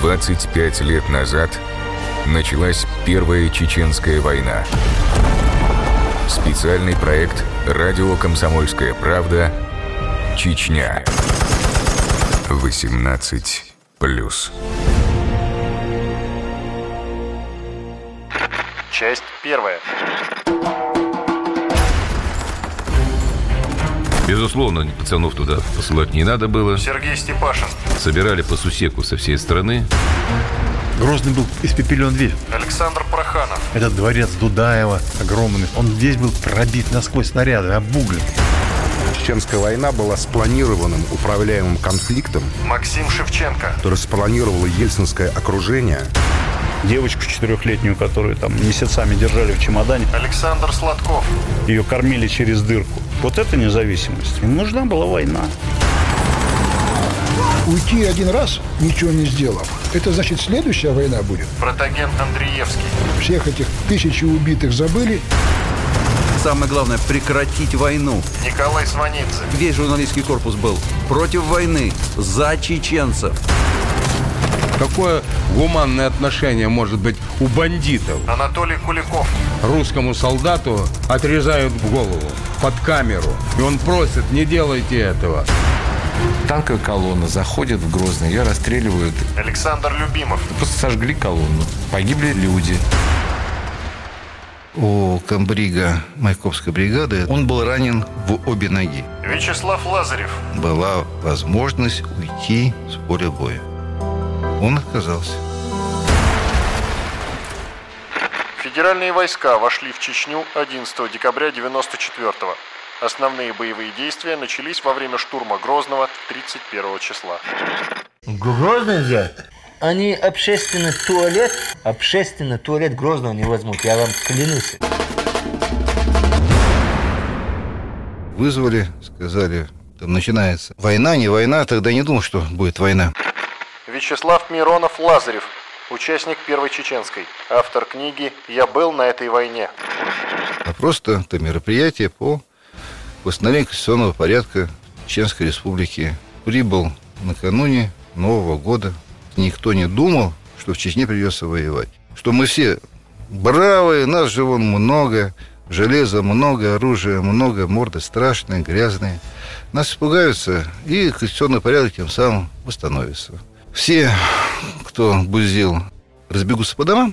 25 лет назад началась Первая Чеченская война. Специальный проект «Радио Комсомольская правда. Чечня». 18 плюс. Часть первая. Безусловно, пацанов туда посылать не надо было. Сергей Степашин. Собирали по сусеку со всей страны. Грозный был испепелен весь. Александр Проханов. Этот дворец Дудаева огромный. Он весь был пробит насквозь снаряды, обуглен. Чеченская война была спланированным управляемым конфликтом, Максим Шевченко. который спланировало ельцинское окружение. девочку четырехлетнюю, которую там месяцами держали в чемодане, Александр Сладков. ее кормили через дырку. Вот это независимость. Им нужна была война. Уйти один раз, ничего не сделав, это значит следующая война будет. Протаген Андреевский. Всех этих тысячи убитых забыли. Самое главное – прекратить войну. Николай Сванидзе. Весь журналистский корпус был против войны, за чеченцев. Какое гуманное отношение может быть у бандитов? Анатолий Куликов. Русскому солдату отрезают в голову под камеру. И он просит, не делайте этого. Танковая колонна заходит в Грозный, ее расстреливают. Александр Любимов. Просто сожгли колонну. Погибли люди. У комбрига Майковской бригады он был ранен в обе ноги. Вячеслав Лазарев. Была возможность уйти с поля боя. Он отказался. Федеральные войска вошли в Чечню 11 декабря 94 -го. Основные боевые действия начались во время штурма Грозного 31 числа. Грозный взят? Они общественный туалет, общественный туалет Грозного не возьмут, я вам клянусь. Вызвали, сказали, там начинается война, не война, тогда не думал, что будет война. Вячеслав Миронов Лазарев. Участник Первой Чеченской. Автор книги «Я был на этой войне». А просто это мероприятие по восстановлению конституционного порядка Чеченской Республики. Прибыл накануне Нового года. Никто не думал, что в Чечне придется воевать. Что мы все бравые, нас же вон много, железа много, оружия много, морды страшные, грязные. Нас испугаются, и конституционный порядок тем самым восстановится. Все, кто бузил, разбегутся по домам,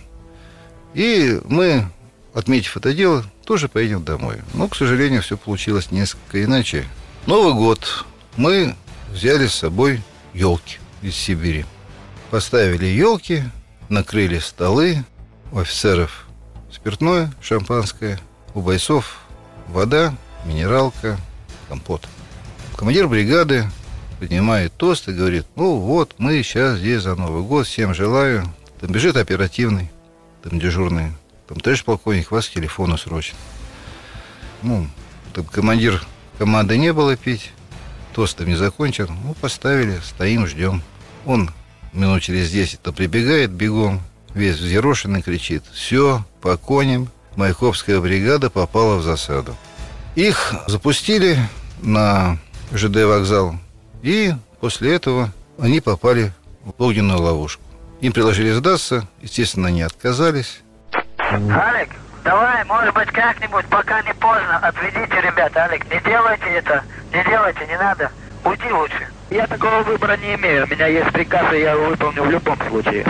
и мы, отметив это дело, тоже поедем домой. Но, к сожалению, все получилось несколько иначе. Новый год мы взяли с собой елки из Сибири. Поставили елки, накрыли столы, у офицеров спиртное, шампанское, у бойцов вода, минералка, компот. Командир бригады поднимает тост и говорит, ну вот, мы сейчас здесь за Новый год, всем желаю. Там бежит оперативный, там дежурный, там товарищ полковник, вас к телефону срочно. Ну, там командир команды не было пить, тост там не закончен, ну, поставили, стоим, ждем. Он минут через 10 то прибегает бегом, весь взъерошенный, кричит, все, по коням, Майковская бригада попала в засаду. Их запустили на ЖД вокзал, и после этого они попали в огненную ловушку. Им предложили сдаться, естественно, они отказались. Алик, давай, может быть, как-нибудь, пока не поздно, отведите ребят, Алик, не делайте это, не делайте, не надо, уйди лучше. Я такого выбора не имею, у меня есть приказ, и я его выполню в любом случае.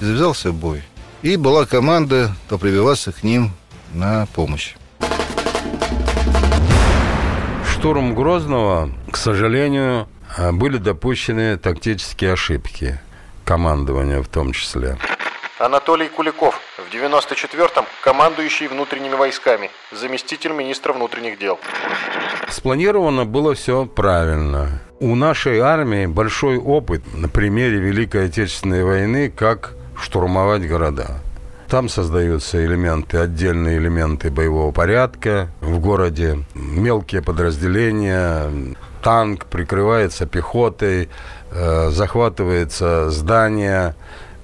Завязался бой. И была команда то прибиваться к ним на помощь. Штурм Грозного, к сожалению, были допущены тактические ошибки. Командования в том числе. Анатолий Куликов. В 94-м командующий внутренними войсками. Заместитель министра внутренних дел. Спланировано было все правильно. У нашей армии большой опыт на примере Великой Отечественной войны, как штурмовать города. Там создаются элементы, отдельные элементы боевого порядка. В городе мелкие подразделения, танк прикрывается пехотой, э, захватывается здание,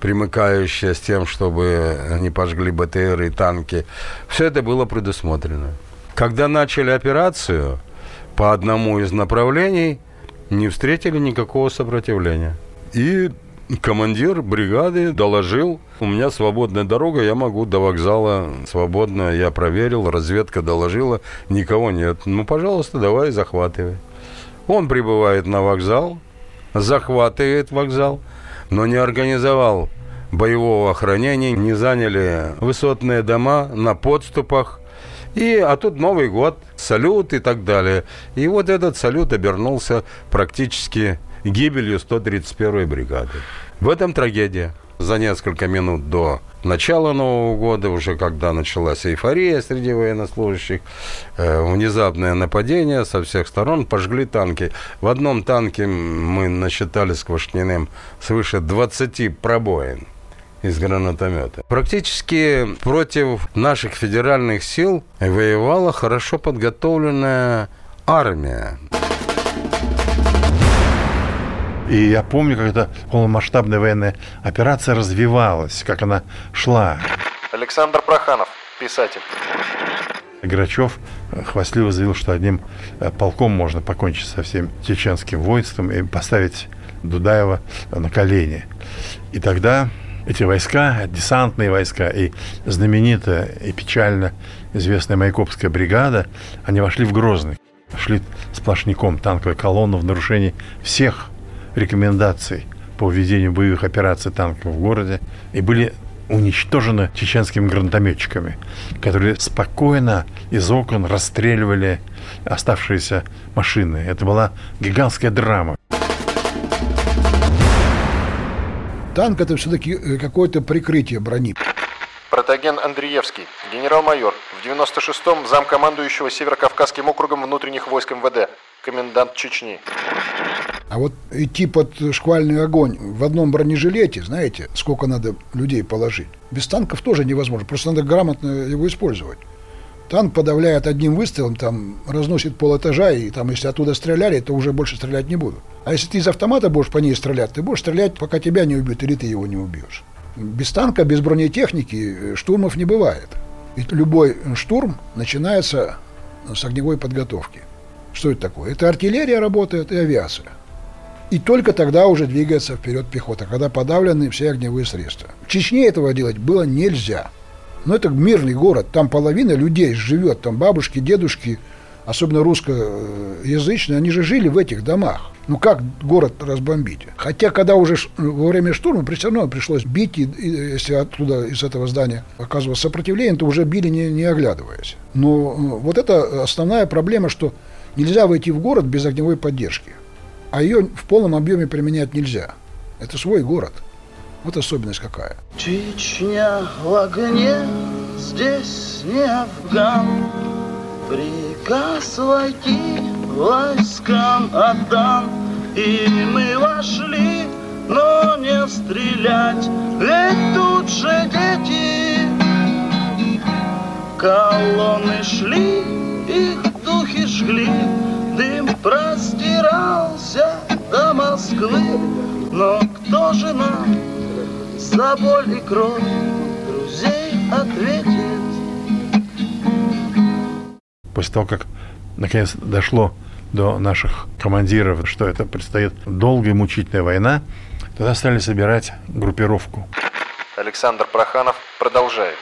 примыкающее с тем, чтобы не пожгли БТР и танки. Все это было предусмотрено. Когда начали операцию по одному из направлений, не встретили никакого сопротивления. И командир бригады доложил, у меня свободная дорога, я могу до вокзала свободно. Я проверил, разведка доложила, никого нет. Ну, пожалуйста, давай, захватывай. Он прибывает на вокзал, захватывает вокзал, но не организовал боевого охранения, не заняли высотные дома на подступах. И, а тут Новый год, салют и так далее. И вот этот салют обернулся практически гибелью 131-й бригады. В этом трагедия. За несколько минут до начала Нового года, уже когда началась эйфория среди военнослужащих, э, внезапное нападение со всех сторон, пожгли танки. В одном танке мы насчитали с Квашниным свыше 20 пробоин из гранатомета. Практически против наших федеральных сил воевала хорошо подготовленная армия. И я помню, когда полномасштабная военная операция развивалась, как она шла. Александр Проханов, писатель. Грачев хвастливо заявил, что одним э, полком можно покончить со всем чеченским воинством и поставить Дудаева на колени. И тогда эти войска, десантные войска и знаменитая и печально известная Майкопская бригада, они вошли в Грозный. Шли сплошняком танковой колонны в нарушении всех рекомендаций по введению боевых операций танков в городе и были уничтожены чеченскими гранатометчиками, которые спокойно из окон расстреливали оставшиеся машины. Это была гигантская драма. Танк это все-таки э, какое-то прикрытие брони. Протаген Андреевский, генерал-майор, в 96-м замкомандующего Северокавказским округом внутренних войск МВД, комендант Чечни. А вот идти под шквальный огонь в одном бронежилете, знаете, сколько надо людей положить? Без танков тоже невозможно, просто надо грамотно его использовать. Танк подавляет одним выстрелом, там разносит пол этажа, и там, если оттуда стреляли, то уже больше стрелять не будут. А если ты из автомата будешь по ней стрелять, ты будешь стрелять, пока тебя не убьют, или ты его не убьешь. Без танка, без бронетехники э, штурмов не бывает. Ведь любой штурм начинается с огневой подготовки. Что это такое? Это артиллерия работает и авиация. И только тогда уже двигается вперед пехота, когда подавлены все огневые средства. В Чечне этого делать было нельзя. Но это мирный город, там половина людей живет, там бабушки, дедушки, особенно русскоязычные, они же жили в этих домах. Ну как город разбомбить? Хотя, когда уже во время штурма, все равно пришлось бить, и, и, если оттуда, из этого здания оказывалось сопротивление, то уже били, не, не оглядываясь. Но э, вот это основная проблема, что нельзя войти в город без огневой поддержки. А ее в полном объеме применять нельзя. Это свой город. Вот особенность какая. Чечня в огне, здесь не Афган. Приказ войти войскам отдан, И мы вошли, но не стрелять, Ведь тут же дети. Колонны шли, духи жгли, Дым простирался до Москвы, Но кто же нам за боль и кровь друзей ответит? После того, как наконец дошло до наших командиров, что это предстоит долгая мучительная война, тогда стали собирать группировку. Александр Проханов продолжает.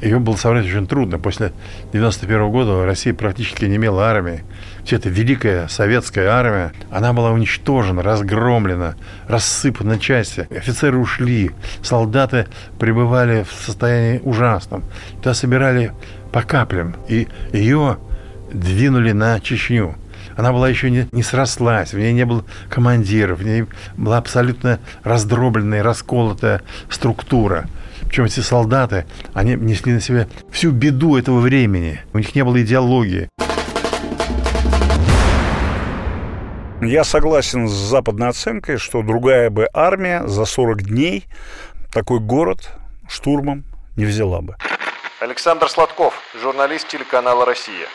Ее было собрать очень трудно. После 91 года Россия практически не имела армии. Все эта великая советская армия, она была уничтожена, разгромлена, рассыпана на части. Офицеры ушли, солдаты пребывали в состоянии ужасном. Туда собирали по каплям. И ее двинули на Чечню. Она была еще не, не срослась, в ней не было командиров, в ней была абсолютно раздробленная, расколотая структура. Причем эти солдаты, они несли на себе всю беду этого времени. У них не было идеологии. Я согласен с западной оценкой, что другая бы армия за 40 дней такой город штурмом не взяла бы. Александр Сладков, журналист телеканала «Россия».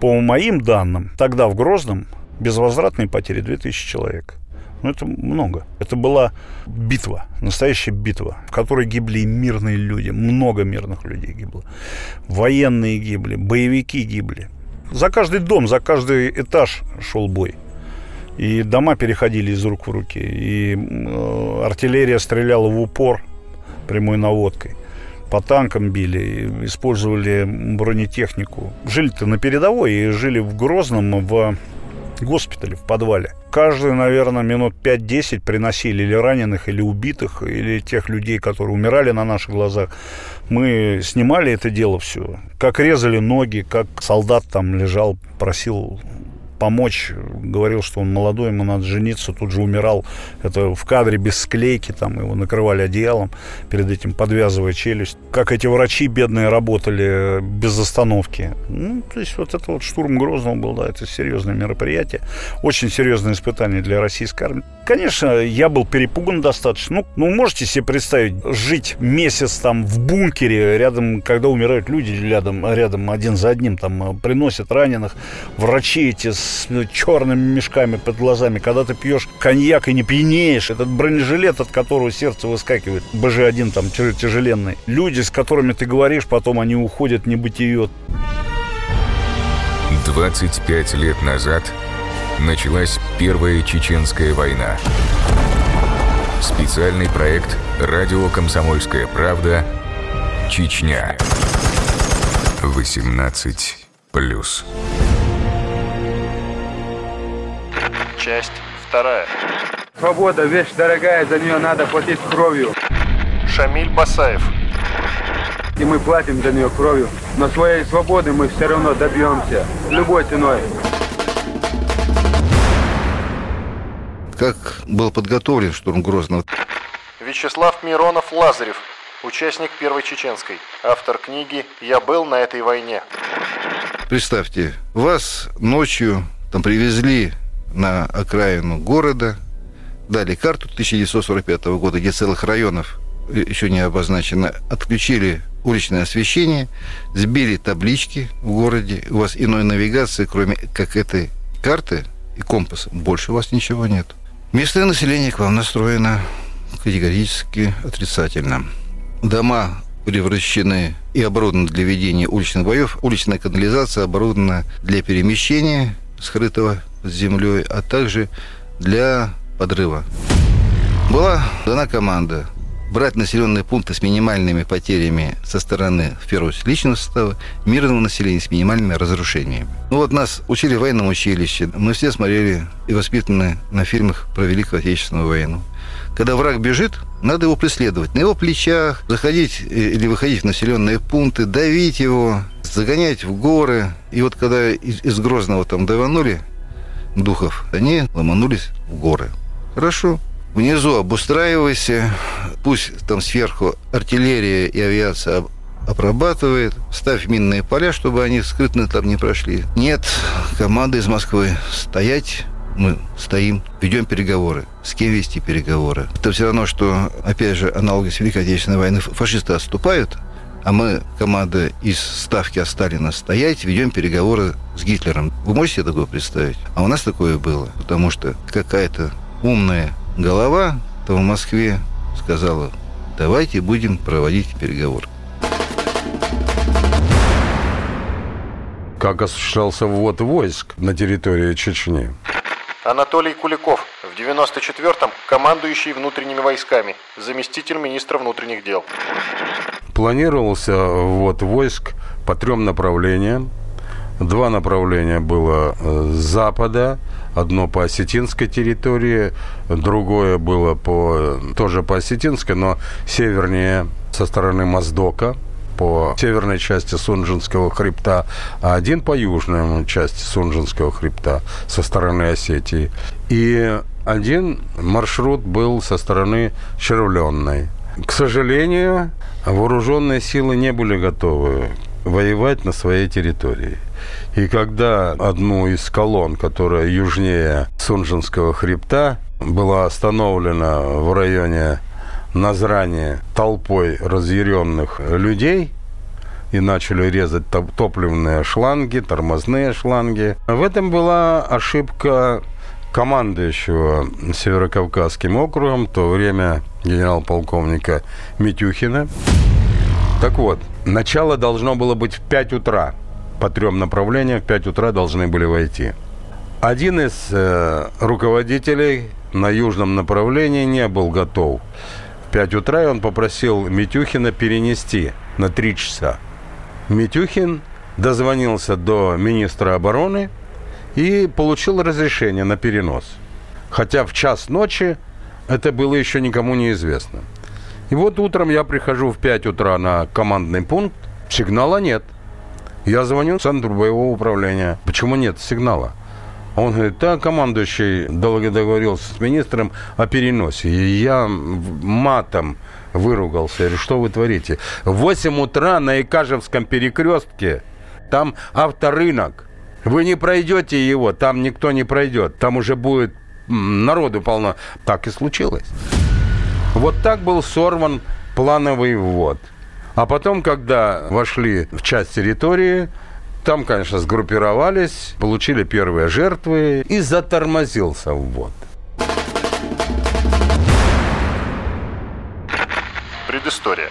По моим данным, тогда в Грозном безвозвратные потери 2000 человек. Ну, это много. Это была битва, настоящая битва, в которой гибли мирные люди, много мирных людей гибло. Военные гибли, боевики гибли. За каждый дом, за каждый этаж шел бой. И дома переходили из рук в руки. И э, артиллерия стреляла в упор прямой наводкой. По танкам били, использовали бронетехнику. Жили-то на передовой и жили в Грозном в госпитале, в подвале. Каждый, наверное, минут 5-10 приносили или раненых, или убитых, или тех людей, которые умирали на наших глазах. Мы снимали это дело все. Как резали ноги, как солдат там лежал, просил помочь, говорил, что он молодой, ему надо жениться, тут же умирал. Это в кадре без склейки, там его накрывали одеялом, перед этим подвязывая челюсть. Как эти врачи бедные работали без остановки. Ну, то есть вот это вот штурм Грозного был, да, это серьезное мероприятие, очень серьезное испытание для российской армии. Конечно, я был перепуган достаточно. Ну, ну, можете себе представить, жить месяц там в бункере, рядом, когда умирают люди, рядом, рядом один за одним, там приносят раненых, врачи эти с с черными мешками под глазами, когда ты пьешь коньяк и не пьянеешь, этот бронежилет, от которого сердце выскакивает, БЖ-1 там тяжеленный. Люди, с которыми ты говоришь, потом они уходят в небытие. 25 лет назад началась Первая Чеченская война. Специальный проект «Радио Комсомольская правда. Чечня». 18 плюс. Часть вторая. Свобода – вещь дорогая, за нее надо платить кровью. Шамиль Басаев. И мы платим за нее кровью. Но своей свободы мы все равно добьемся. Любой ценой. Как был подготовлен штурм Грозного? Вячеслав Миронов Лазарев, участник Первой Чеченской, автор книги «Я был на этой войне». Представьте, вас ночью там привезли на окраину города, дали карту 1945 года, где целых районов еще не обозначено, отключили уличное освещение, сбили таблички в городе, у вас иной навигации, кроме как этой карты и компаса, больше у вас ничего нет. Местное население к вам настроено категорически отрицательно. Дома превращены и оборудованы для ведения уличных боев. Уличная канализация оборудована для перемещения скрытого с землей, а также для подрыва. Была дана команда брать населенные пункты с минимальными потерями со стороны, в первую очередь, личного состава, мирного населения с минимальными разрушениями. Ну вот нас учили в военном училище. Мы все смотрели и воспитаны на фильмах про Великую Отечественную войну. Когда враг бежит, надо его преследовать. На его плечах заходить э, или выходить в населенные пункты, давить его, загонять в горы. И вот когда из, из Грозного там даванули, духов, они ломанулись в горы. Хорошо. Внизу обустраивайся, пусть там сверху артиллерия и авиация обрабатывает, ставь минные поля, чтобы они скрытно там не прошли. Нет, команда из Москвы стоять, мы стоим, ведем переговоры. С кем вести переговоры? Это все равно, что, опять же, аналоги с Великой Отечественной войны. Фашисты отступают, а мы, команда из ставки от Сталина, стоять, ведем переговоры с Гитлером. Вы можете себе такое представить? А у нас такое было, потому что какая-то умная голова то в Москве сказала, давайте будем проводить переговоры. Как осуществлялся ввод войск на территории Чечни? Анатолий Куликов, в 94-м командующий внутренними войсками, заместитель министра внутренних дел планировался вот войск по трем направлениям. Два направления было э, с запада, одно по осетинской территории, другое было по, тоже по осетинской, но севернее со стороны Моздока, по северной части Сунжинского хребта, а один по южной части Сунжинского хребта со стороны Осетии. И один маршрут был со стороны Червленной. К сожалению, вооруженные силы не были готовы воевать на своей территории. И когда одну из колонн, которая южнее Сунжинского хребта, была остановлена в районе Назрани толпой разъяренных людей, и начали резать топливные шланги, тормозные шланги. В этом была ошибка командующего Северокавказским округом, в то время генерал-полковника Митюхина. Так вот, начало должно было быть в 5 утра. По трем направлениям в 5 утра должны были войти. Один из э, руководителей на южном направлении не был готов. В 5 утра и он попросил Митюхина перенести на 3 часа. Митюхин дозвонился до министра обороны и получил разрешение на перенос. Хотя в час ночи это было еще никому не известно. И вот утром я прихожу в 5 утра на командный пункт, сигнала нет. Я звоню в центр боевого управления. Почему нет сигнала? Он говорит, да, командующий договорился с министром о переносе. И я матом выругался. Я говорю, что вы творите? В 8 утра на Икажевском перекрестке, там авторынок. Вы не пройдете его, там никто не пройдет. Там уже будет народу полно. Так и случилось. Вот так был сорван плановый ввод. А потом, когда вошли в часть территории, там, конечно, сгруппировались, получили первые жертвы и затормозился ввод. Предыстория.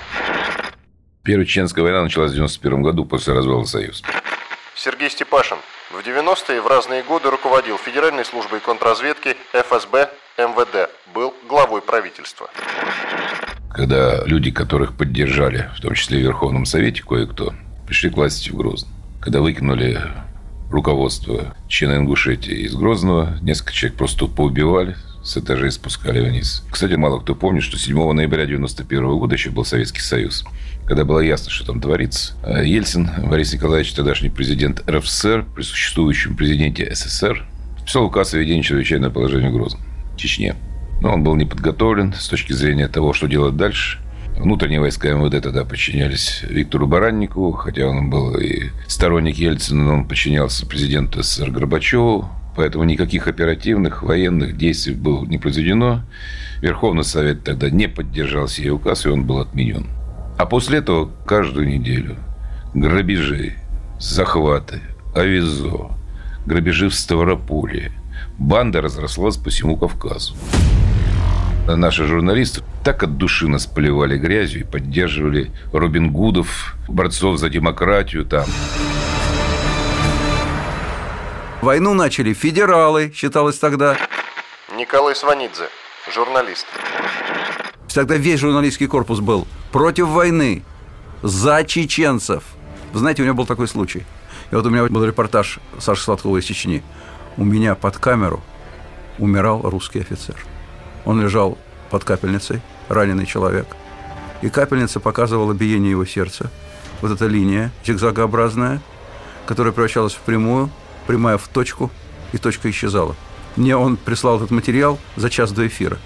Первая Чеченская война началась в 91 году после развала Союза. Сергей Степашин в 90-е в разные годы руководил Федеральной службой контрразведки, ФСБ, МВД. Был главой правительства. Когда люди, которых поддержали, в том числе в Верховном Совете кое-кто, пришли к власти в Грозно. Когда выкинули руководство Чечено-Ингушетии из Грозного, несколько человек просто поубивали, с этажей спускали вниз. Кстати, мало кто помнит, что 7 ноября 1991 года еще был Советский Союз. Когда было ясно, что там творится, Ельцин, Борис Николаевич, тогдашний президент РФСР, при существующем президенте СССР, писал указ о введении чрезвычайного положения в Грозном, Чечне. Но он был не подготовлен с точки зрения того, что делать дальше. Внутренние войска МВД тогда подчинялись Виктору Баранникову, хотя он был и сторонник Ельцина, но он подчинялся президенту СССР Горбачеву. Поэтому никаких оперативных военных действий было не произведено. Верховный Совет тогда не поддержал сей указ, и он был отменен. А после этого каждую неделю грабежи, захваты, авизо, грабежи в Ставрополе. Банда разрослась по всему Кавказу. Наши журналисты так от души нас поливали грязью и поддерживали Робин Гудов, борцов за демократию там. Войну начали федералы, считалось тогда. Николай Сванидзе, журналист. Тогда весь журналистский корпус был против войны, за чеченцев. Вы знаете, у меня был такой случай. И вот у меня был репортаж Саши Сладкова из Чечни. У меня под камеру умирал русский офицер. Он лежал под капельницей, раненый человек. И капельница показывала биение его сердца. Вот эта линия зигзагообразная, которая превращалась в прямую, прямая в точку, и точка исчезала. Мне он прислал этот материал за час до эфира.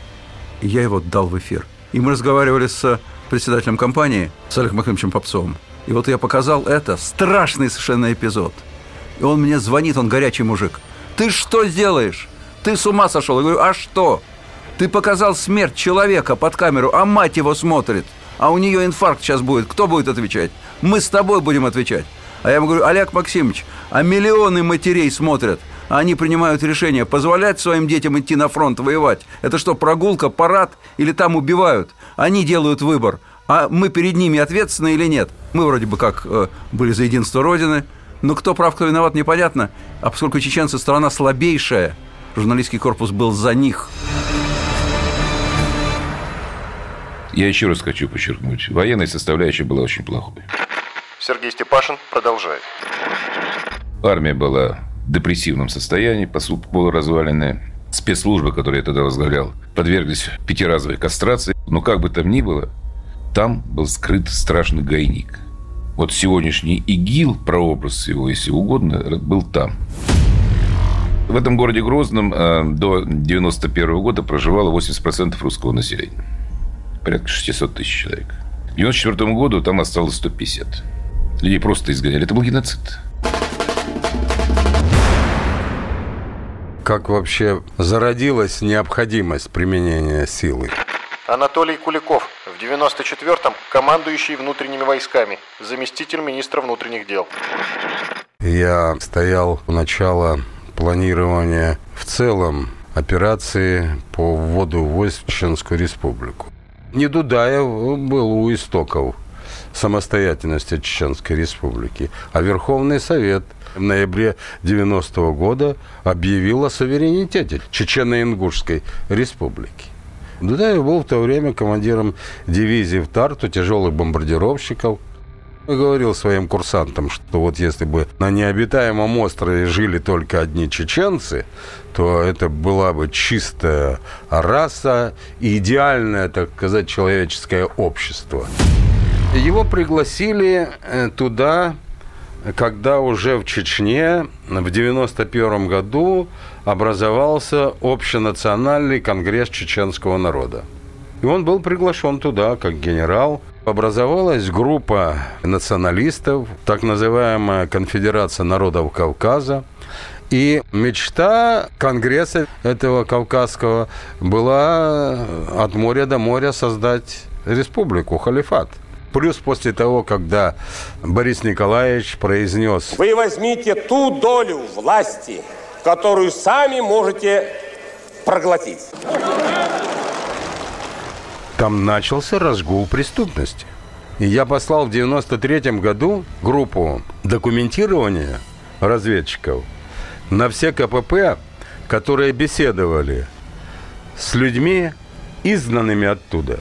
И я его дал в эфир. И мы разговаривали с председателем компании, с Олегом Максимовичем Попцовым. И вот я показал это, страшный совершенно эпизод. И он мне звонит, он горячий мужик. Ты что сделаешь? Ты с ума сошел? Я говорю, а что? Ты показал смерть человека под камеру, а мать его смотрит. А у нее инфаркт сейчас будет. Кто будет отвечать? Мы с тобой будем отвечать. А я ему говорю, Олег Максимович, а миллионы матерей смотрят. А они принимают решение, позволять своим детям идти на фронт воевать. Это что, прогулка, парад или там убивают? Они делают выбор. А мы перед ними ответственны или нет? Мы вроде бы как э, были за единство Родины. Но кто прав, кто виноват, непонятно. А поскольку чеченцы страна слабейшая, журналистский корпус был за них. Я еще раз хочу подчеркнуть, военная составляющая была очень плохой. Сергей Степашин продолжает. Армия была депрессивном состоянии, по сути, полуразваленная. Спецслужбы, которые я тогда возглавлял, подверглись пятиразовой кастрации. Но как бы там ни было, там был скрыт страшный гайник. Вот сегодняшний ИГИЛ, прообраз его, если угодно, был там. В этом городе Грозном э, до 91 года проживало 80% русского населения порядка 600 тысяч человек. К 1994 году там осталось 150. Людей просто изгоняли. Это был геноцид. Как вообще зародилась необходимость применения силы? Анатолий Куликов, в 94-м командующий внутренними войсками, заместитель министра внутренних дел. Я стоял у начала планирования в целом операции по вводу войск в Чеченскую республику. Не Дудаев был у истоков самостоятельности Чеченской Республики, а Верховный Совет в ноябре 90 -го года объявил о суверенитете Чечено-Ингушской республики. Дудаев был в то время командиром дивизии в Тарту тяжелых бомбардировщиков. И говорил своим курсантам, что вот если бы на необитаемом острове жили только одни чеченцы, то это была бы чистая раса и идеальное, так сказать, человеческое общество. Его пригласили э, туда, когда уже в Чечне в 91 году образовался общенациональный конгресс чеченского народа. И он был приглашен туда как генерал. Образовалась группа националистов, так называемая Конфедерация народов Кавказа. И мечта Конгресса этого Кавказского была от моря до моря создать республику, халифат. Плюс после того, когда Борис Николаевич произнес Вы возьмите ту долю власти, которую сами можете проглотить. Там начался разгул преступности. И я послал в 93 году группу документирования разведчиков на все КПП, которые беседовали с людьми, изгнанными оттуда.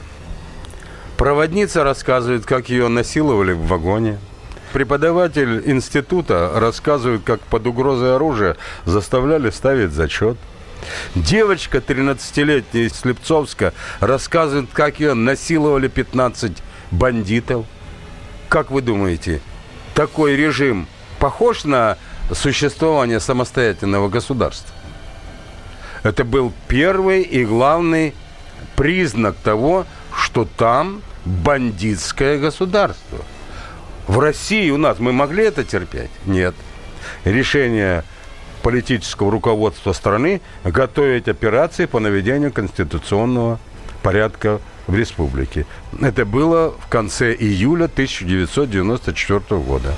Проводница рассказывает, как ее насиловали в вагоне. Преподаватель института рассказывает, как под угрозой оружия заставляли ставить зачет. Девочка 13-летняя из Слепцовска рассказывает, как ее насиловали 15 бандитов. Как вы думаете, такой режим похож на существование самостоятельного государства? Это был первый и главный признак того, там бандитское государство. В России у нас мы могли это терпеть? Нет. Решение политического руководства страны готовить операции по наведению конституционного порядка в республике. Это было в конце июля 1994 года.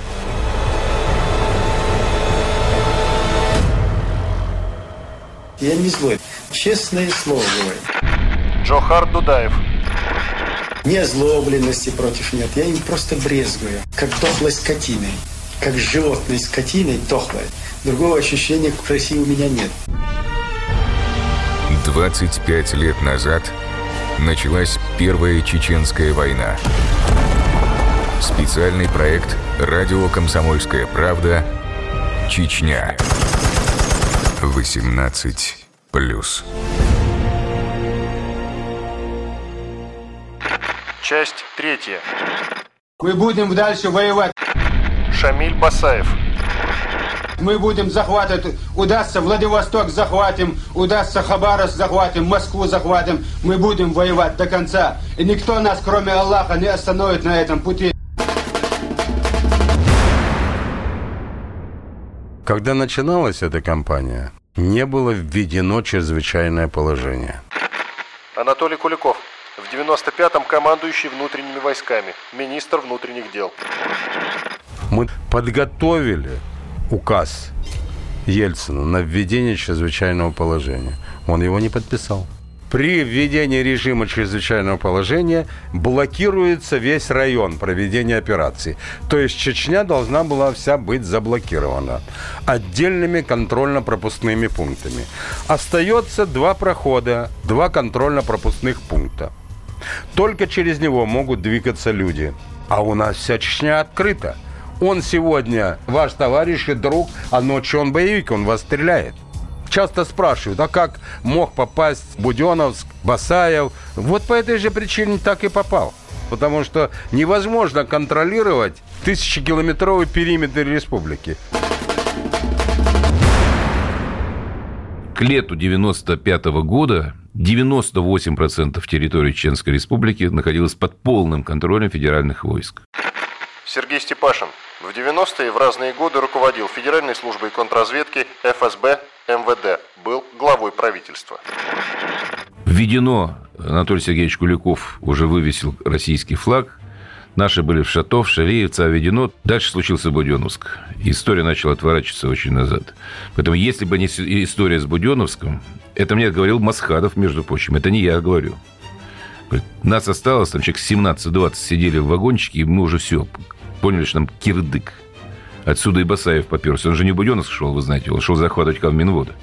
Я не злой. Честное слово говорю. Джохар Дудаев. Ни озлобленности против нет. Я им просто брезгую. Как дохлой скотиной. Как животной скотиной дохлой. Другого ощущения к России у меня нет. 25 лет назад началась Первая Чеченская война. Специальный проект «Радио Комсомольская правда. Чечня». 18 плюс. Часть третья. Мы будем дальше воевать. Шамиль Басаев. Мы будем захватывать, удастся Владивосток захватим, удастся Хабаровск захватим, Москву захватим. Мы будем воевать до конца. И никто нас, кроме Аллаха, не остановит на этом пути. Когда начиналась эта кампания, не было введено чрезвычайное положение. Анатолий Куликов. В 95-м командующий внутренними войсками, министр внутренних дел. Мы подготовили указ Ельцина на введение чрезвычайного положения. Он его не подписал. При введении режима чрезвычайного положения блокируется весь район проведения операции. То есть Чечня должна была вся быть заблокирована отдельными контрольно-пропускными пунктами. Остается два прохода, два контрольно-пропускных пункта. Только через него могут двигаться люди. А у нас вся Чечня открыта. Он сегодня ваш товарищ и друг, а ночью он боевик, он вас стреляет. Часто спрашивают, а как мог попасть Буденовск, Басаев? Вот по этой же причине так и попал. Потому что невозможно контролировать тысячекилометровый периметр республики. К лету 95 года 98% территории Чеченской Республики находилось под полным контролем федеральных войск. Сергей Степашин. В 90-е в разные годы руководил Федеральной службой контрразведки ФСБ МВД. Был главой правительства. Введено, Анатолий Сергеевич Куликов уже вывесил российский флаг. Наши были в Шатов, Шавеевца, введено. Дальше случился Буденовск. История начала отворачиваться очень назад. Поэтому, если бы не история с Буденовском, это мне говорил Масхадов, между прочим. Это не я говорю. Нас осталось, там человек 17-20 сидели в вагончике, и мы уже все поняли, что нам кирдык. Отсюда и Басаев поперся. Он же не в Буденновск шел, вы знаете, он шел захватывать Кавминвода.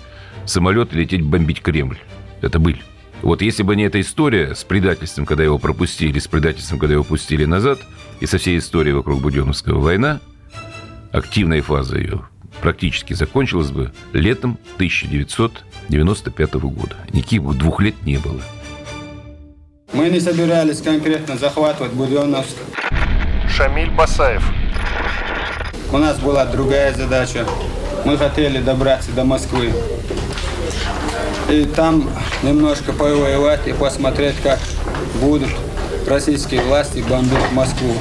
Самолет лететь бомбить Кремль. Это быль. Вот если бы не эта история с предательством, когда его пропустили, с предательством, когда его пустили назад, и со всей историей вокруг Буденновского война, активная фаза ее практически закончилась бы летом 1995 года. Никаких бы двух лет не было. Мы не собирались конкретно захватывать Буденновск. Шамиль Басаев. У нас была другая задача. Мы хотели добраться до Москвы. И там немножко повоевать и посмотреть, как будут российские власти бомбить Москву.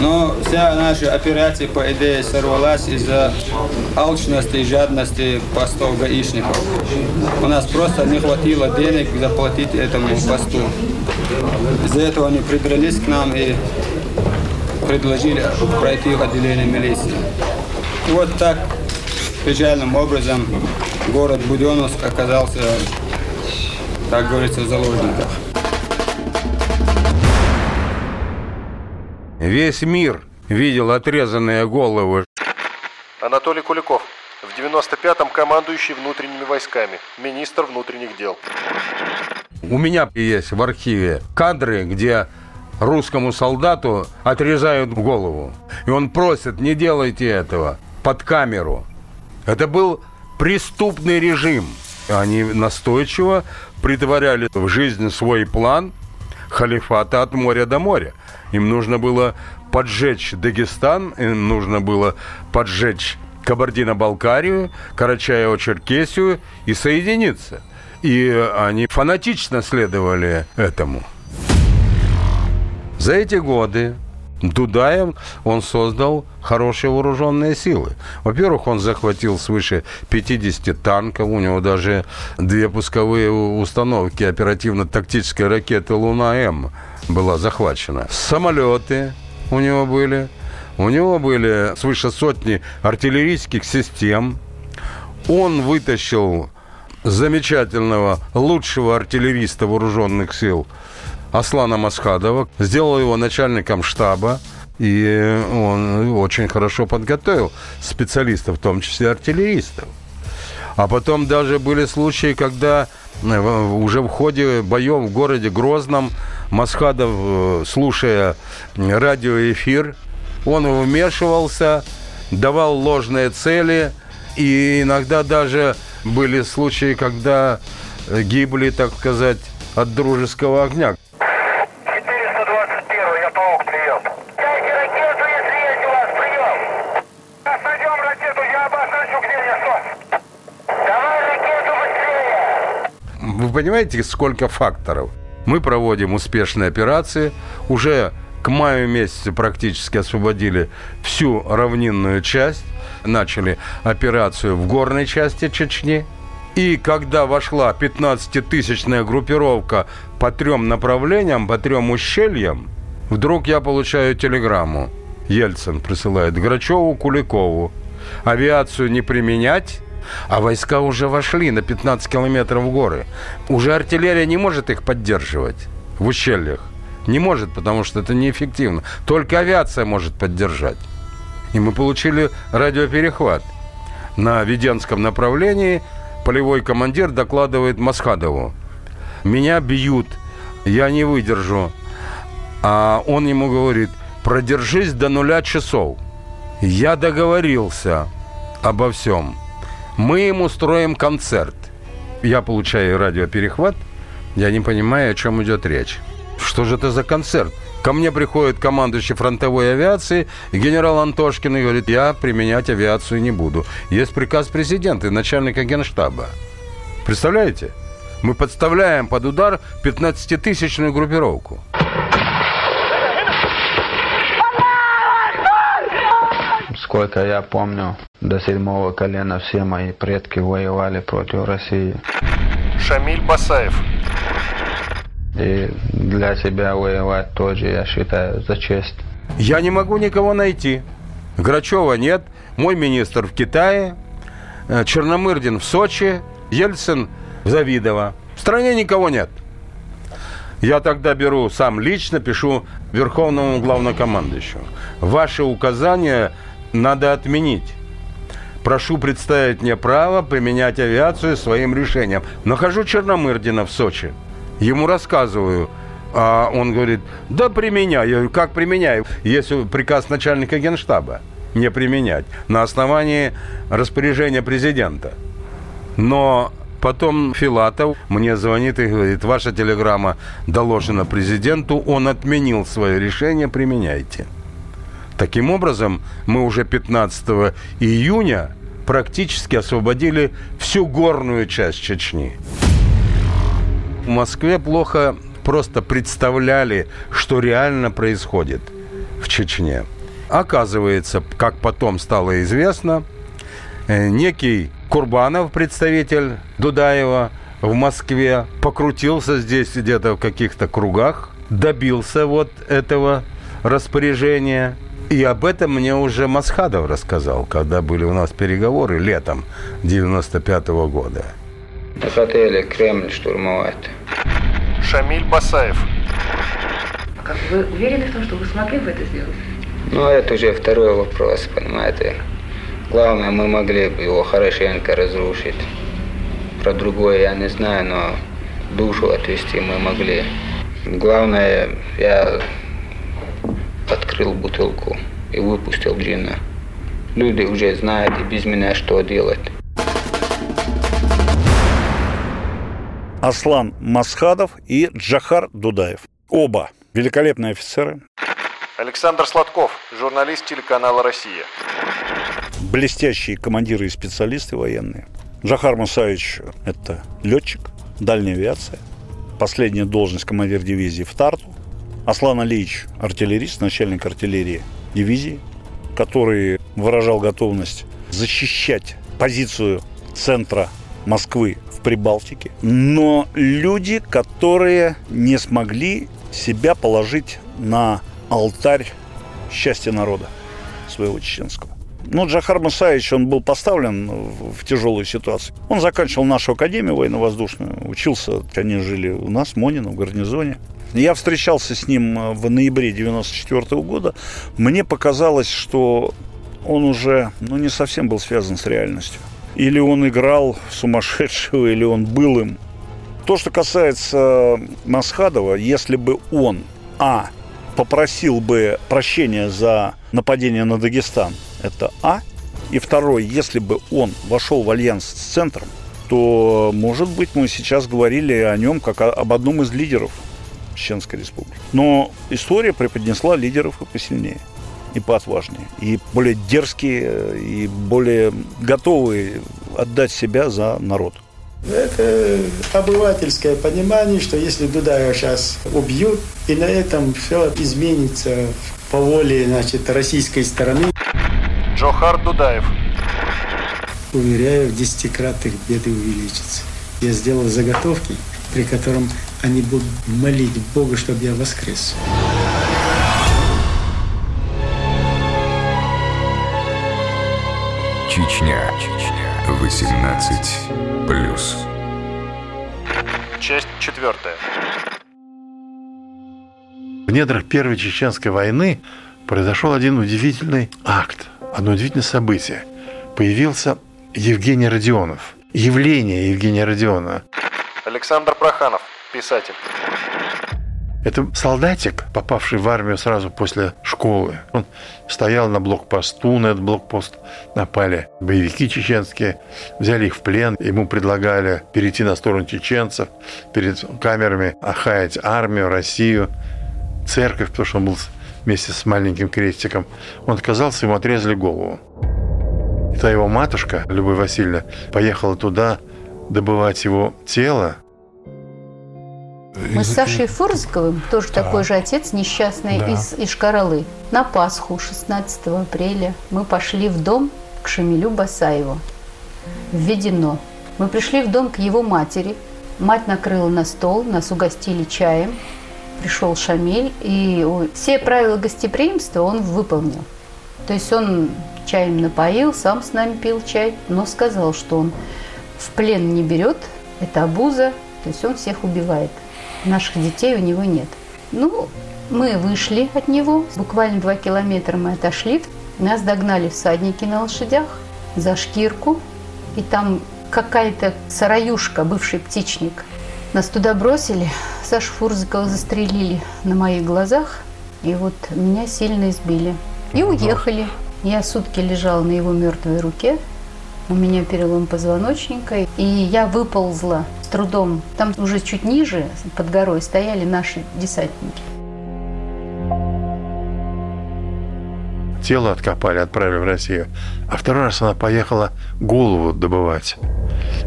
Но вся наша операция, по идее, сорвалась из-за алчности и жадности постов гаишников. У нас просто не хватило денег заплатить этому посту. Из-за этого они придрались к нам и предложили пройти в отделение милиции. Вот так печальным образом город Буденновск оказался, так говорится, в заложниках. Весь мир видел отрезанные головы. Анатолий Куликов. В 95-м командующий внутренними войсками, министр внутренних дел. У меня есть в архиве кадры, где русскому солдату отрезают голову. И он просит, не делайте этого, под камеру. Это был преступный режим. Они настойчиво притворяли в жизнь свой план халифата от моря до моря. Им нужно было поджечь Дагестан, им нужно было поджечь Кабардино-Балкарию, Карачаево-Черкесию и соединиться. И они фанатично следовали этому. За эти годы Дудаев, он создал хорошие вооруженные силы. Во-первых, он захватил свыше 50 танков, у него даже две пусковые установки оперативно-тактической ракеты «Луна-М» была захвачена. Самолеты у него были, у него были свыше сотни артиллерийских систем. Он вытащил замечательного, лучшего артиллериста вооруженных сил Аслана Масхадова, сделал его начальником штаба, и он очень хорошо подготовил специалистов, в том числе артиллеристов. А потом даже были случаи, когда э, уже в ходе боев в городе Грозном Масхадов, э, слушая радиоэфир, он вмешивался, давал ложные цели, и иногда даже были случаи, когда гибли, так сказать, от дружеского огня. Понимаете, сколько факторов? Мы проводим успешные операции. Уже к маю месяцу практически освободили всю равнинную часть. Начали операцию в горной части Чечни. И когда вошла 15-тысячная группировка по трем направлениям, по трем ущельям, вдруг я получаю телеграмму. Ельцин присылает Грачеву, Куликову. Авиацию не применять, а войска уже вошли на 15 километров в горы. Уже артиллерия не может их поддерживать в ущельях. Не может, потому что это неэффективно. Только авиация может поддержать. И мы получили радиоперехват. На Веденском направлении полевой командир докладывает Масхадову. Меня бьют, я не выдержу. А он ему говорит, продержись до нуля часов. Я договорился обо всем мы им устроим концерт. Я получаю радиоперехват, я не понимаю, о чем идет речь. Что же это за концерт? Ко мне приходит командующий фронтовой авиации, генерал Антошкин, и говорит, я применять авиацию не буду. Есть приказ президента и начальника генштаба. Представляете? Мы подставляем под удар 15-тысячную группировку. Сколько я помню, до седьмого колена все мои предки воевали против России. Шамиль Басаев. И для себя воевать тоже, я считаю, за честь. Я не могу никого найти. Грачева нет, мой министр в Китае, э, Черномырдин в Сочи, Ельцин в Завидово. В стране никого нет. Я тогда беру сам лично, пишу Верховному главнокомандующему. Ваши указания надо отменить. Прошу представить мне право применять авиацию своим решением. Нахожу Черномырдина в Сочи. Ему рассказываю. А он говорит, да применяй. Я говорю, как применяю? Есть приказ начальника генштаба не применять на основании распоряжения президента. Но потом Филатов мне звонит и говорит, ваша телеграмма доложена президенту, он отменил свое решение, применяйте. Таким образом, мы уже 15 июня практически освободили всю горную часть Чечни. В Москве плохо просто представляли, что реально происходит в Чечне. Оказывается, как потом стало известно, э, некий Курбанов, представитель Дудаева в Москве, покрутился здесь где-то в каких-то кругах, добился вот этого распоряжения. И об этом мне уже Масхадов рассказал, когда были у нас переговоры летом 95 -го года. Хотели Кремль штурмовать. Шамиль Басаев. Как вы уверены в том, что вы смогли бы это сделать? Ну, это уже второй вопрос, понимаете. Главное, мы могли бы его хорошенько разрушить. Про другое я не знаю, но душу отвести мы могли. Главное, я открыл бутылку и выпустил джина. Люди уже знают и без меня, что делать. Аслан Масхадов и Джахар Дудаев. Оба великолепные офицеры, Александр Сладков, журналист телеканала «Россия». блестящие командиры и специалисты военные. Джахар Мусаевич – это летчик, дальняя авиация. Последняя должность командир дивизии в Тарту. Аслан Алиевич – артиллерист, начальник артиллерии дивизии, который выражал готовность защищать позицию центра Москвы в Прибалтике. Но люди, которые не смогли себя положить на алтарь счастья народа своего чеченского. Ну, Джахар Мусаевич, он был поставлен в тяжелую ситуацию. Он заканчивал нашу академию военно-воздушную, учился, они жили у нас, в Монино, в гарнизоне. Я встречался с ним в ноябре 94 года. Мне показалось, что он уже ну, не совсем был связан с реальностью. Или он играл сумасшедшего, или он был им. То, что касается Масхадова, если бы он, а, попросил бы прощения за нападение на Дагестан, это А. И второй, если бы он вошел в альянс с центром, то, может быть, мы сейчас говорили о нем как об одном из лидеров Чеченской республики. Но история преподнесла лидеров и посильнее, и поотважнее, и более дерзкие, и более готовые отдать себя за народ. Это обывательское понимание, что если Дудаева сейчас убьют, и на этом все изменится по воле значит, российской стороны. Джохар Дудаев. Уверяю, в десятикратных беды увеличатся. Я сделал заготовки, при котором они будут молить Бога, чтобы я воскрес. Чечня. Чечня. 18 плюс. Часть четвертая. В недрах Первой Чеченской войны произошел один удивительный акт, одно удивительное событие. Появился Евгений Родионов. Явление Евгения Родионова. Александр Проханов, писатель. Это солдатик, попавший в армию сразу после школы. Он стоял на блокпосту, на этот блокпост напали боевики чеченские, взяли их в плен, ему предлагали перейти на сторону чеченцев, перед камерами охаять армию, Россию, церковь, потому что он был вместе с маленьким крестиком. Он отказался, ему отрезали голову. И та его матушка, Любовь Васильевна, поехала туда добывать его тело, Мы с Сашей Фурзиковым, тоже Да. такой же отец несчастный Да. из Ишкаралы, на Пасху 16 апреля мы пошли в дом к Шамилю Басаеву, в Ведено. Мы пришли в дом к его матери. Мать накрыла на стол, нас угостили чаем. Пришел Шамиль, и все правила гостеприимства он выполнил. То есть он чаем напоил, сам с нами пил чай, но сказал, что он в плен не берет, это обуза, То есть он всех убивает. Наших детей у него нет. Ну, мы вышли от него. Буквально два километра мы отошли. Нас догнали всадники на лошадях за шкирку. И там какая-то сараюшка, бывший птичник. Нас туда бросили. Сашу Фурзикова застрелили на моих глазах. И вот меня сильно избили. И уехали. Я сутки лежала на его мертвой руке. У меня перелом позвоночника. И я выползла с трудом. Там уже чуть ниже, под горой, стояли наши десантники. Тело откопали, отправили в Россию. А второй раз она поехала голову добывать.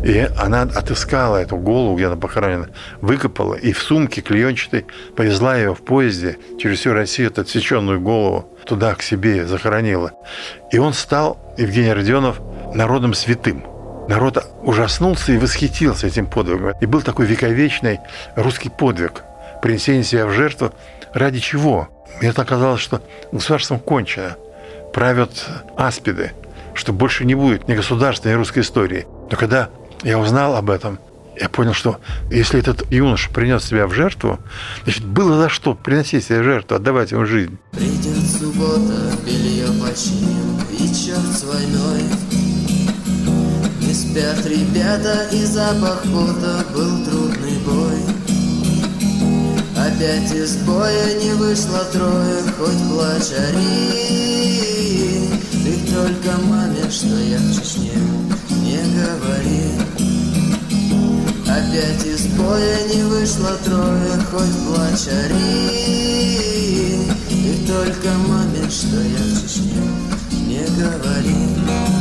И она отыскала эту голову, где она похоронена, выкопала и в сумке клеенчатой повезла ее в поезде через всю Россию, эту отсеченную голову, туда к себе захоронила. И он стал, Евгений Родионов, народом святым. Народ ужаснулся и восхитился этим подвигом. И был такой вековечный русский подвиг. Принесение себя в жертву. Ради чего? Мне так казалось, что государством кончено. Правят аспиды, что больше не будет ни государственной ни русской истории. Но когда я узнал об этом, я понял, что если этот юноша принес себя в жертву, значит, было за что приносить себя в жертву, отдавать ему жизнь. Придет суббота, белье починим, и черт с войной. Не спят ребята, и запах пота был трудный бой. Опять из боя не вышло трое, хоть плачь ори. Ты только маме, что я в Чечне, не говори. Опять из боя не вышло трое, хоть плачь ори. И только маме, что я в Чечне, не говори.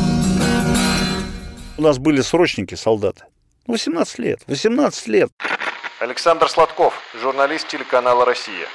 У нас были срочники, солдаты. 18 лет. 18 лет. Александр Сладков, журналист телеканала «Россия».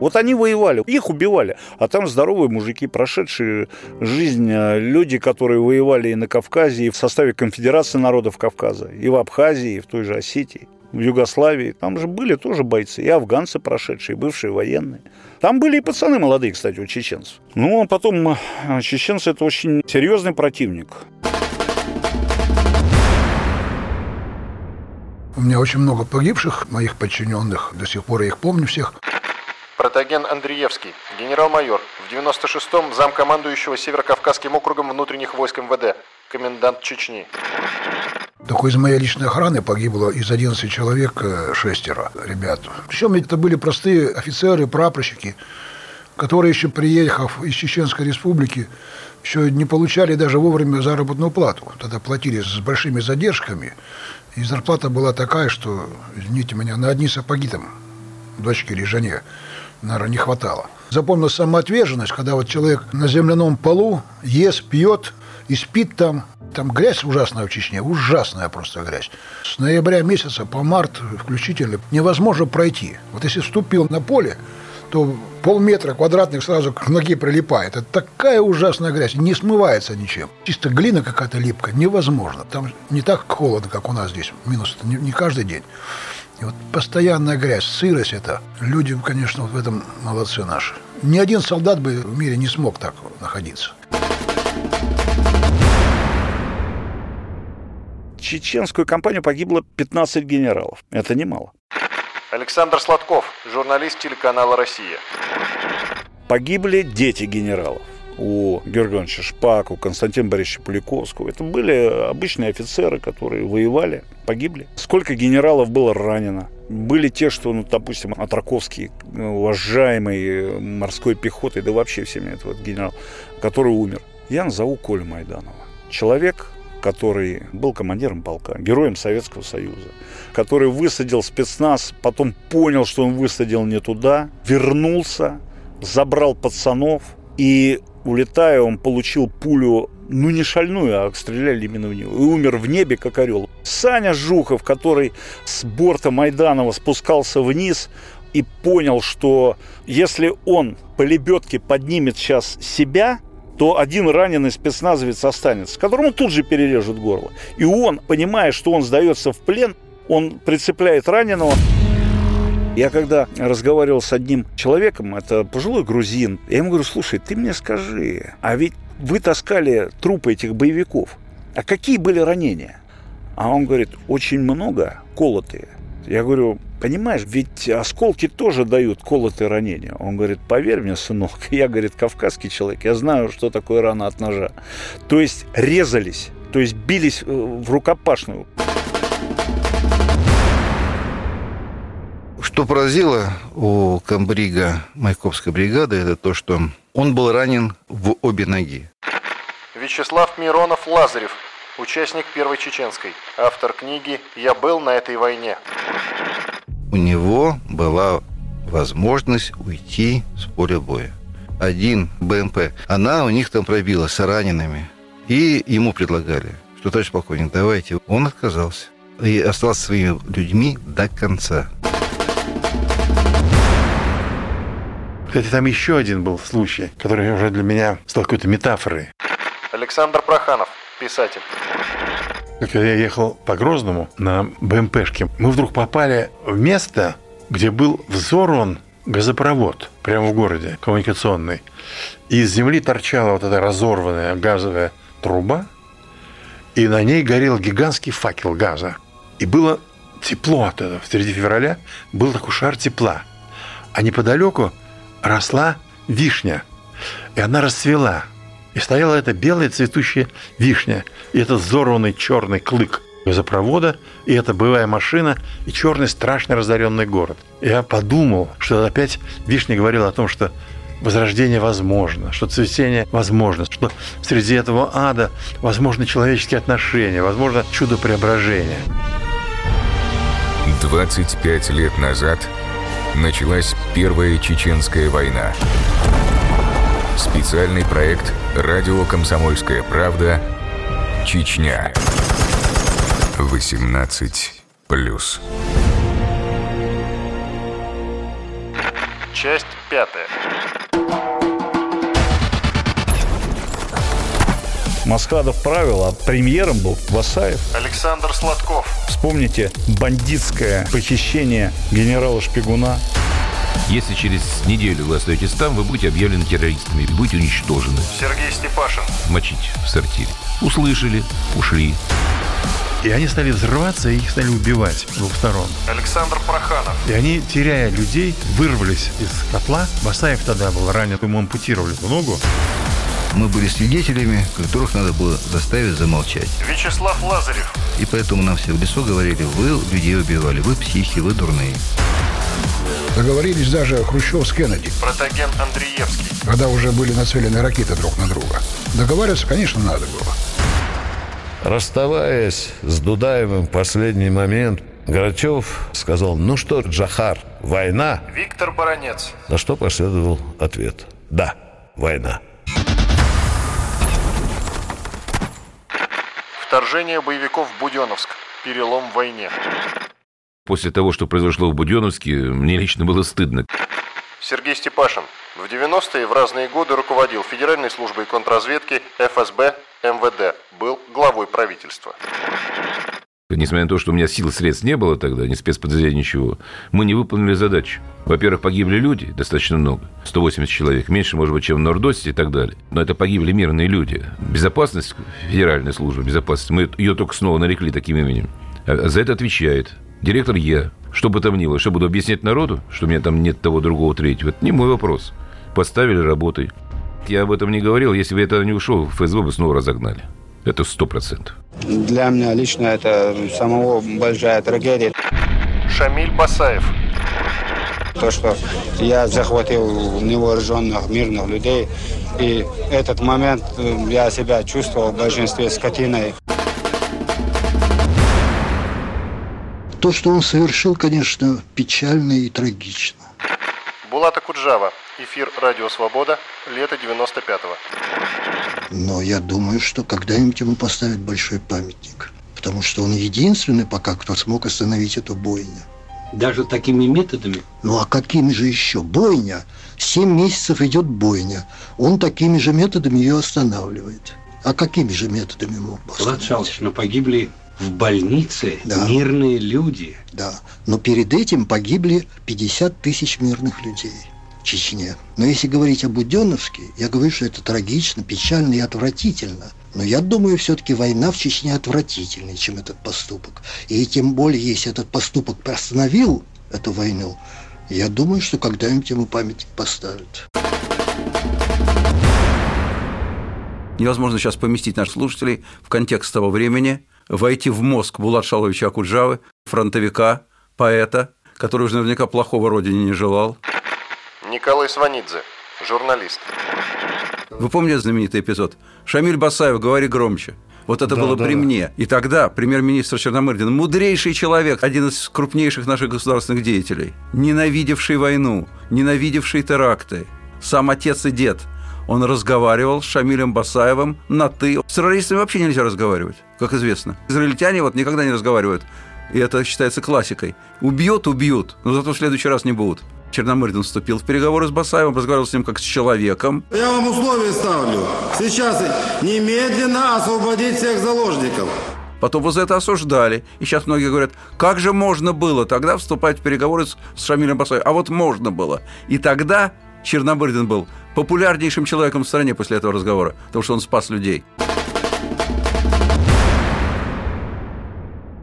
Вот они воевали, их убивали. А там здоровые мужики, прошедшие жизнь, э, люди, которые воевали и на Кавказе, и в составе Конфедерации народов Кавказа, и в Абхазии, и в той же Осетии, в Югославии. Там же были тоже бойцы, и афганцы прошедшие, и бывшие военные. Там были и пацаны молодые, кстати, у чеченцев. Ну, а потом э, чеченцы – это очень серьезный противник. У меня очень много погибших моих подчиненных, до сих пор я их помню всех. Протоген Андреевский, генерал-майор, в 96-м замкомандующего Северокавказским округом внутренних войск МВД, комендант Чечни. Только из моей личной охраны погибло из 11 человек э, шестеро ребят. Причем это были простые офицеры, прапорщики, которые еще приехав из Чеченской республики, еще не получали даже вовремя заработную плату. Тогда платили с большими задержками. И зарплата была такая, что, извините меня, на одни сапоги там дочке или жене, наверное, не хватало. Запомнил самоотверженность, когда вот человек на земляном полу ест, пьет и спит там. Там грязь ужасная в Чечне, ужасная просто грязь. С ноября месяца по март включительно невозможно пройти. Вот если вступил на поле, то полметра квадратных сразу к ноге прилипает. Это такая ужасная грязь, не смывается ничем. Чисто глина какая-то липкая, невозможно. Там не так холодно, как у нас здесь, минус не, не каждый день. И вот постоянная грязь, сырость это. Люди, конечно, вот в этом молодцы наши. Ни один солдат бы в мире не смог так находиться. чеченскую кампанию погибло 15 генералов. Это немало. Александр Сладков, журналист телеканала «Россия». Погибли дети генералов. У Георгия Ивановича Шпак, у Константина Борисовича Поликовского. Это были обычные офицеры, которые воевали, погибли. Сколько генералов было ранено? Были те, что, ну, допустим, Атраковский, уважаемый морской пехотой, да вообще всеми этот вот генерал, который умер. Я назову Колю Майданова. Человек, который был командиром полка, героем Советского Союза, который высадил спецназ, потом понял, что он высадил не туда, вернулся, забрал пацанов и, улетая, он получил пулю ну не шальную, а стреляли именно в него. И умер в небе, как орел. Саня Жухов, который с борта Майданова спускался вниз и понял, что если он по лебедке поднимет сейчас себя, то один раненый спецназовец останется, которому тут же перережут горло. И он, понимая, что он сдается в плен, он прицепляет раненого. Я когда разговаривал с одним человеком, это пожилой грузин, я ему говорю, слушай, ты мне скажи, а ведь вы таскали трупы этих боевиков, а какие были ранения? А он говорит, очень много колотые. Я говорю, понимаешь, ведь осколки тоже дают колотые ранения. Он говорит, поверь мне, сынок, я, говорит, кавказский человек, я знаю, что такое рана от ножа. То есть резались, то есть бились э, в рукопашную. Что поразило у комбрига Майковской бригады, это то, что он был ранен в обе ноги. Вячеслав Миронов-Лазарев, участник Первой Чеченской, автор книги «Я был на этой войне». У него была возможность уйти с поля боя. Один БМП, она у них там пробила с ранеными. И ему предлагали, что, товарищ полковник, давайте. Он отказался. И остался своими людьми до конца. Кстати, там еще один был случай, который уже для меня стал какой-то метафорой. Александр Проханов, писатель. Когда я ехал по Грозному на БМПшке, мы вдруг попали в место, где был взорван газопровод прямо в городе, коммуникационный. И из земли торчала вот эта разорванная газовая труба, и на ней горел гигантский факел газа. И было тепло от этого. В среди февраля был такой шар тепла. А неподалеку росла вишня. И она расцвела. И стояла эта белая цветущая вишня. И этот взорванный черный клык газопровода, и эта боевая машина, и черный страшно разоренный город. Я подумал, что опять Вишня говорила о том, что возрождение возможно, что цветение возможно, что среди этого ада возможны человеческие отношения, возможно чудо преображения. 25 лет назад началась Первая Чеченская война. Специальный проект «Радио Комсомольская правда. Чечня». 18 плюс. Часть пятая. Москва правила, а премьером был Васаев. Александр Сладков. Вспомните бандитское похищение генерала Шпигуна. Если через неделю вы остаетесь там, вы будете объявлены террористами и будете уничтожены. Сергей Степашин. Мочить в сортире. Услышали, ушли. И они стали взрываться, и их стали убивать с двух сторон. Александр Проханов. И они, теряя людей, вырвались из котла. Басаев тогда был ранен, ему ампутировали ногу. Мы были свидетелями, которых надо было заставить замолчать. Вячеслав Лазарев. И поэтому нам все в лицо говорили, вы людей убивали, вы психи, вы дурные. Договорились даже Хрущев с Кеннеди. Протоген Андреевский. Когда уже были нацелены ракеты друг на друга. Договариваться, конечно, надо было. Расставаясь с Дудаевым в последний момент, Грачев сказал, ну что, Джахар, война? Виктор Баранец. На что последовал ответ. Да, война. Вторжение боевиков в Буденновск. Перелом в войне. После того, что произошло в Буденновске, мне лично было стыдно. Сергей Степашин. В 90-е в разные годы руководил Федеральной службой контрразведки, ФСБ, МВД. Был главой правительства. Несмотря на то, что у меня сил и средств не было тогда, ни спецподразделения, ничего, мы не выполнили задачу. Во-первых, погибли люди, достаточно много, 180 человек, меньше, может быть, чем в Нордосте и так далее. Но это погибли мирные люди. Безопасность, Федеральная служба безопасности, мы ее только снова нарекли таким именем. А за это отвечает директор я. Что бы там ни было, что буду объяснять народу, что у меня там нет того, другого, третьего, это не мой вопрос. Поставили, работай. Я об этом не говорил, если бы я тогда не ушел, ФСБ бы снова разогнали. Это сто процентов. Для меня лично это самого большая трагедия. Шамиль Басаев. То, что я захватил невооруженных мирных людей, и этот момент э, я себя чувствовал в большинстве скотиной. То, что он совершил, конечно, печально и трагично. Булата Куджава. Эфир «Радио Свобода». Лето 95-го. Но я думаю, что когда-нибудь ему поставят большой памятник. Потому что он единственный пока, кто смог остановить эту бойню. Даже такими методами? Ну а какими же еще? Бойня. Семь месяцев идет бойня. Он такими же методами ее останавливает. А какими же методами мог бы Влад Шалович, но погибли в больнице да. мирные люди. Да, но перед этим погибли 50 тысяч мирных людей. в Чечне. Но если говорить о Буденновске, я говорю, что это трагично, печально и отвратительно. Но я думаю, все-таки война в Чечне отвратительнее, чем этот поступок. И тем более, если этот поступок остановил эту войну, я думаю, что когда-нибудь ему памятник поставят. Невозможно сейчас поместить наших слушателей в контекст того времени, войти в мозг Булат Шаловича Акуджавы, фронтовика, поэта, который уже наверняка плохого родине не желал. Николай Сванидзе, журналист. Вы помните знаменитый эпизод? Шамиль Басаев, говори громче. Вот это Да, было да, при да. мне. И тогда премьер-министр Черномырдин, мудрейший человек, один из крупнейших наших государственных деятелей, ненавидевший войну, ненавидевший теракты, сам отец и дед, он разговаривал с Шамилем Басаевым на «ты». С террористами вообще нельзя разговаривать, как известно. Израильтяне вот никогда не разговаривают. И это считается классикой. Убьют – убьют, но зато в следующий раз не будут. Черномырдин вступил в переговоры с Басаевым, разговаривал с ним как с человеком, Я вам условия ставлю. Сейчас немедленно освободить всех заложников. Потом вы за это осуждали. И сейчас многие говорят, как же можно было тогда вступать в переговоры с, с Шамилем Басаевым? А вот можно было. И тогда Черномырдин был популярнейшим человеком в стране после этого разговора, потому что он спас людей.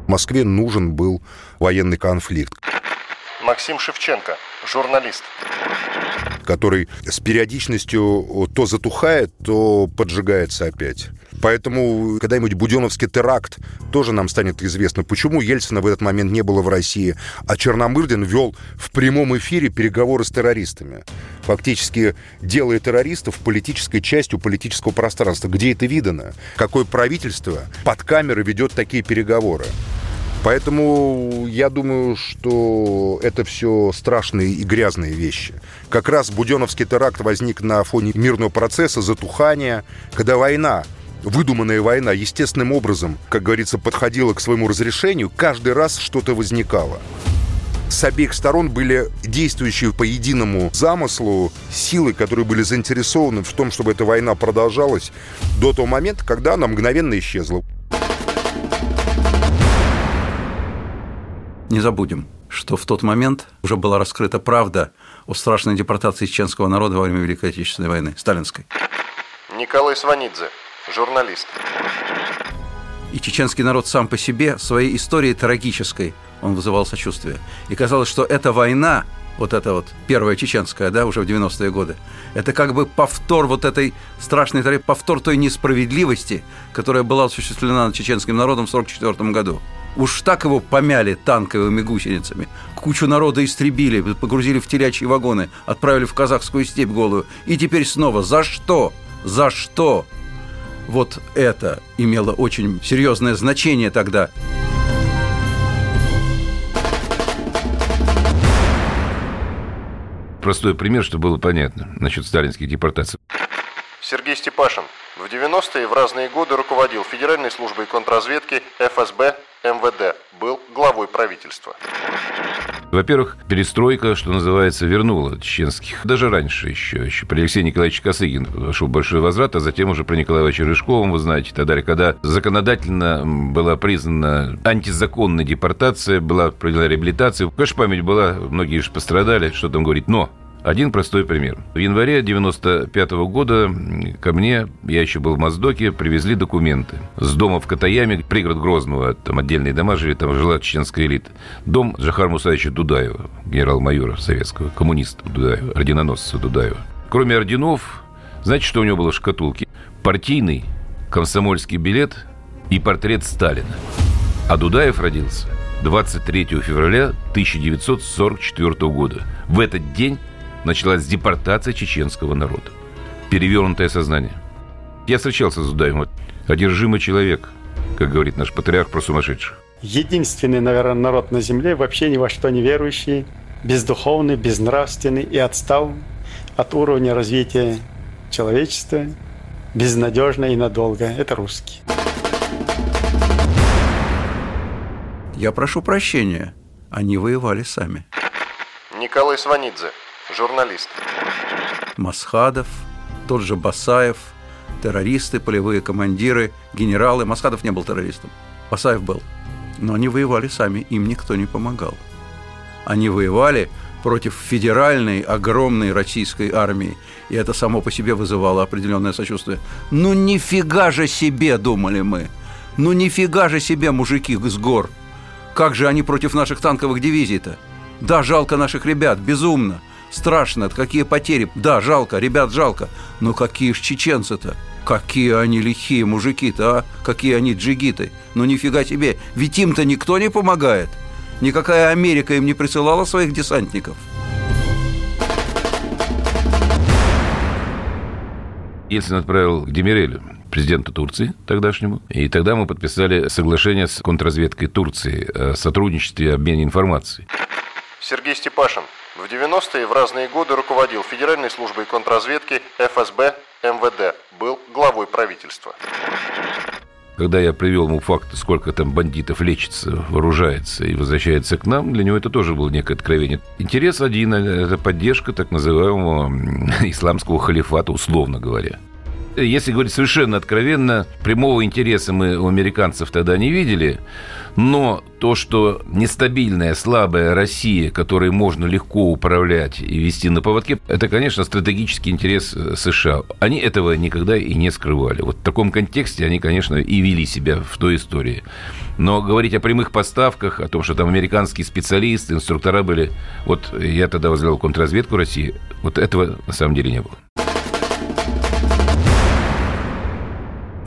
Москве нужен был военный конфликт, Максим Шевченко, журналист. который с периодичностью то затухает, то поджигается опять. Поэтому когда-нибудь Буденовский теракт тоже нам станет известно, почему Ельцина в этот момент не было в России, а Черномырдин вел в прямом эфире переговоры с террористами, фактически делая террористов политической частью политического пространства. Где это видано? Какое правительство под камерой ведет такие переговоры? Поэтому я думаю, что это все страшные и грязные вещи. Как раз Буденовский теракт возник на фоне мирного процесса, затухания, когда война выдуманная война естественным образом, как говорится, подходила к своему разрешению, каждый раз что-то возникало. С обеих сторон были действующие по единому замыслу силы, которые были заинтересованы в том, чтобы эта война продолжалась до того момента, когда она мгновенно исчезла. Не забудем, что в тот момент уже была раскрыта правда о страшной депортации чеченского народа во время Великой Отечественной войны, сталинской. Николай Сванидзе, журналист. И чеченский народ сам по себе своей историей трагической, он вызывал сочувствие. И казалось, что эта война, вот эта вот первая чеченская, да, уже в 90-е годы, это как бы повтор вот этой страшной, повтор той несправедливости, которая была осуществлена над чеченским народом в 1944 году. Уж так его помяли танковыми гусеницами. Кучу народа истребили, погрузили в телячьи вагоны, отправили в казахскую степь голую. И теперь снова за что? За что? Вот это имело очень серьезное значение тогда. Простой пример, чтобы было понятно насчет сталинских депортаций. Сергей Степашин. В 90-е в разные годы руководил Федеральной службой контрразведки ФСБ МВД. Был главой правительства. Во-первых, перестройка, что называется, вернула чеченских. Даже раньше еще. Еще при Алексее Николаевиче Косыгин пошел большой возврат, а затем уже при Николае Ивановиче Рыжковом, вы знаете, далее. Когда законодательно была признана антизаконная депортация, была проведена реабилитация. Конечно, память была, многие же пострадали, что там говорить. Но один простой пример. В январе 95 года ко мне, я еще был в Моздоке, привезли документы. С дома в Катаяме, пригород Грозного, там отдельные дома жили, там жила чеченская элита. Дом Жахара Мусаевича Дудаева, генерал-майора советского, коммуниста Дудаева, орденоносца Дудаева. Кроме орденов, знаете, что у него было в шкатулке? Партийный комсомольский билет и портрет Сталина. А Дудаев родился 23 февраля 1944 года. В этот день началась депортация чеченского народа. Перевернутое сознание. Я встречался с Дудаевым. Одержимый человек, как говорит наш патриарх про сумасшедших. Единственный, наверное, народ на земле, вообще ни во что не верующий, бездуховный, безнравственный и отстал от уровня развития человечества, безнадежно и надолго. Это русские. Я прошу прощения, они воевали сами. Николай Сванидзе, журналист. Масхадов, тот же Басаев, террористы, полевые командиры, генералы. Масхадов не был террористом, Басаев был. Но они воевали сами, им никто не помогал. Они воевали против федеральной огромной российской армии. И это само по себе вызывало определенное сочувствие. Ну нифига же себе, думали мы. Ну нифига же себе, мужики с гор. Как же они против наших танковых дивизий-то? Да, жалко наших ребят, безумно. Страшно, какие потери. Да, жалко, ребят жалко. Но какие ж чеченцы-то? Какие они лихие мужики-то, а? Какие они джигиты. Ну нифига себе, ведь им-то никто не помогает. Никакая Америка им не присылала своих десантников. Ельцин отправил к Демирелю, президенту Турции тогдашнему. И тогда мы подписали соглашение с контрразведкой Турции о сотрудничестве и обмене информацией. Сергей Степашин в 90-е в разные годы руководил Федеральной службой контрразведки ФСБ МВД, был главой правительства. Когда я привел ему факты, сколько там бандитов лечится, вооружается и возвращается к нам, для него это тоже было некое откровение. Интерес один – это поддержка так называемого исламского халифата, условно говоря. Если говорить совершенно откровенно, прямого интереса мы у американцев тогда не видели, но то, что нестабильная, слабая Россия, которой можно легко управлять и вести на поводке, это, конечно, стратегический интерес э, США. Они этого никогда и не скрывали. Вот в таком контексте они, конечно, и вели себя в той истории. Но говорить о прямых поставках, о том, что там американские специалисты, инструктора были... Вот я тогда возглавил контрразведку России, вот этого на самом деле не было.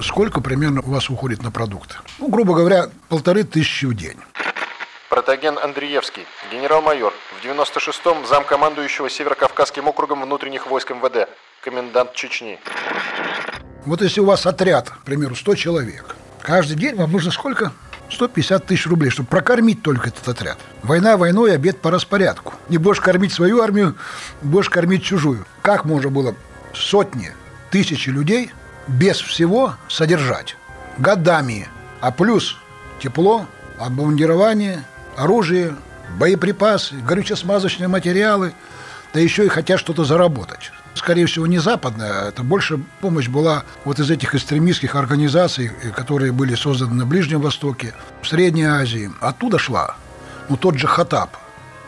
Сколько примерно у вас уходит на продукты? Ну, грубо говоря, полторы тысячи в день. Протаген Андреевский, генерал-майор, в 96-м замкомандующего Северокавказским округом внутренних войск МВД, комендант Чечни. Вот если у вас отряд, к примеру, 100 человек, каждый день вам нужно сколько? 150 тысяч рублей, чтобы прокормить только этот отряд. Война войной, обед по распорядку. Не будешь кормить свою армию, будешь кормить чужую. Как можно было сотни, тысячи людей – без всего содержать годами. А плюс тепло, обмундирование, оружие, боеприпасы, горюче-смазочные материалы, да еще и хотят что-то заработать. Скорее всего, не западная, это больше помощь была вот из этих экстремистских организаций, которые были созданы на Ближнем Востоке, в Средней Азии. Оттуда шла. Ну, тот же Хатаб.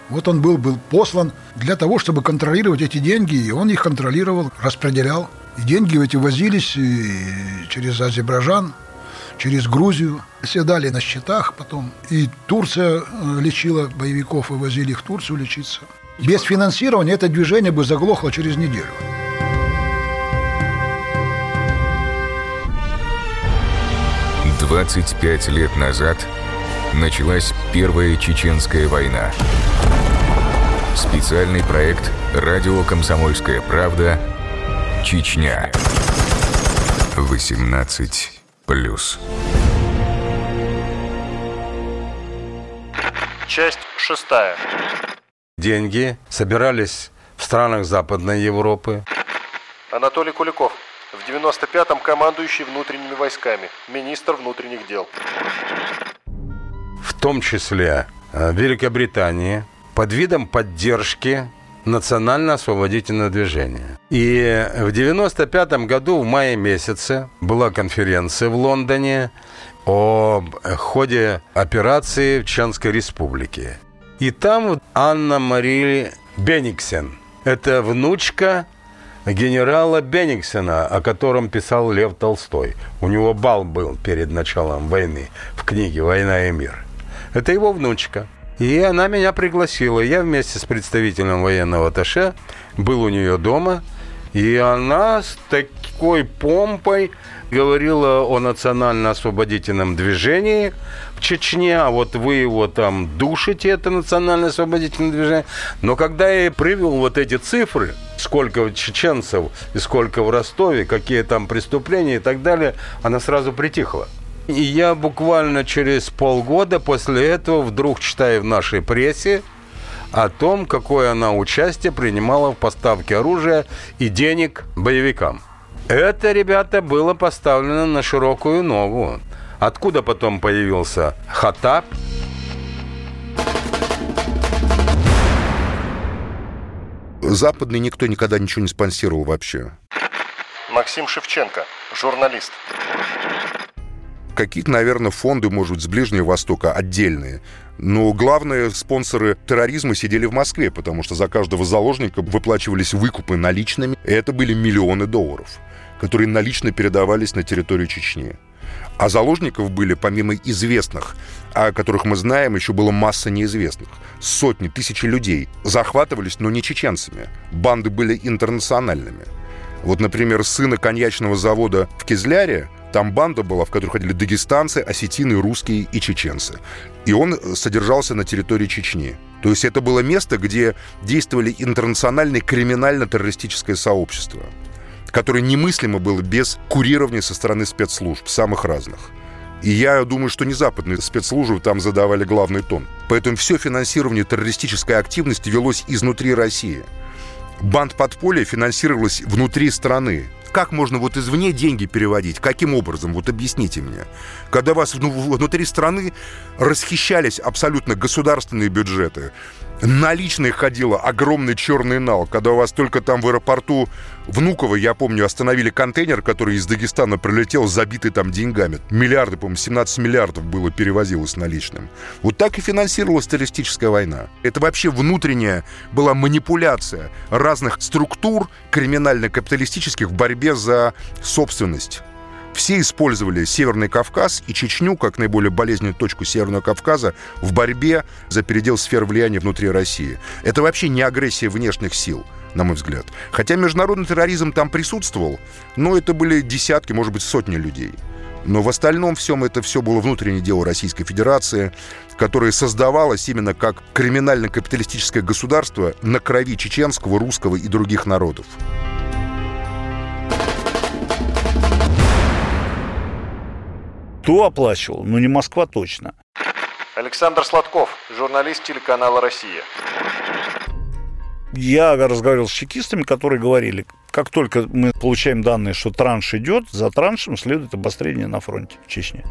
Вот он был, был послан для того, чтобы контролировать эти деньги, и он их контролировал, распределял. И деньги эти возились через Азербайджан, через Грузию. Седали на счетах потом. И Турция э, лечила боевиков и возили их в Турцию лечиться. Без финансирования это движение бы заглохло через неделю. Двадцать пять лет назад началась Первая Чеченская война. Специальный проект «Радио Комсомольская правда» Чечня. 18 плюс. Часть шестая. Деньги собирались в странах Западной Европы. Анатолий Куликов. В 95-м командующий внутренними войсками. Министр внутренних дел. В том числе э, Великобритании под видом поддержки национально-освободительное движение. И в 95 году, в мае месяце, была конференция в Лондоне о ходе операции в Чеченской республике. И там Анна Мария Бениксен. Это внучка генерала Бениксена, о котором писал Лев Толстой. У него бал был перед началом войны в книге «Война и мир». Это его внучка. И она меня пригласила. Я вместе с представителем военного атташе был у нее дома. И она с такой помпой говорила о национально-освободительном движении в Чечне, а вот вы его там душите, это национально-освободительное движение. Но когда я ей привел вот эти цифры, сколько чеченцев и сколько в Ростове, какие там преступления и так далее, она сразу притихла. И я буквально через полгода после этого вдруг читаю в нашей прессе о том, какое она участие принимала в поставке оружия и денег боевикам. Это, ребята, было поставлено на широкую ногу. Откуда потом появился Хатаб? Западный никто никогда ничего не спонсировал вообще. Максим Шевченко, журналист. Какие-то, наверное, фонды, может с Ближнего Востока отдельные. Но главные спонсоры терроризма сидели в Москве, потому что за каждого заложника выплачивались выкупы наличными. И это были миллионы долларов, которые налично передавались на территорию Чечни. А заложников были, помимо известных, о которых мы знаем, еще была масса неизвестных. Сотни, тысячи людей захватывались, но не чеченцами. Банды были интернациональными. Вот, например, сына коньячного завода в Кизляре, там банда была, в которой ходили дагестанцы, осетины, русские и чеченцы. И он содержался на территории Чечни. То есть это было место, где действовали интернациональное криминально-террористическое сообщество которое немыслимо было без курирования со стороны спецслужб, самых разных. И я думаю, что не западные спецслужбы там задавали главный тон. Поэтому все финансирование террористической активности велось изнутри России. Банд подполья финансировалась внутри страны. Как можно вот извне деньги переводить? Каким образом? Вот объясните мне. Когда вас внутри страны расхищались абсолютно государственные бюджеты, наличные ходило огромный черный нал, когда у вас только там в аэропорту Внуково, я помню, остановили контейнер, который из Дагестана прилетел, забитый там деньгами. Миллиарды, по-моему, 17 миллиардов было перевозилось наличным. Вот так и финансировалась террористическая война. Это вообще внутренняя была манипуляция разных структур криминально-капиталистических в борьбе за собственность. Все использовали Северный Кавказ и Чечню как наиболее болезненную точку Северного Кавказа в борьбе за передел сфер влияния внутри России. Это вообще не агрессия внешних сил на мой взгляд. Хотя международный терроризм там присутствовал, но это были десятки, может быть, сотни людей. Но в остальном всем это все было внутреннее дело Российской Федерации, которое создавалось именно как криминально-капиталистическое государство на крови чеченского, русского и других народов. Кто оплачивал? Ну, не Москва точно. Александр Сладков, журналист телеканала «Россия». Я разговаривал с чекистами, которые говорили, как только мы получаем данные, что транш идет, за траншем следует обострение на фронте в Чечне.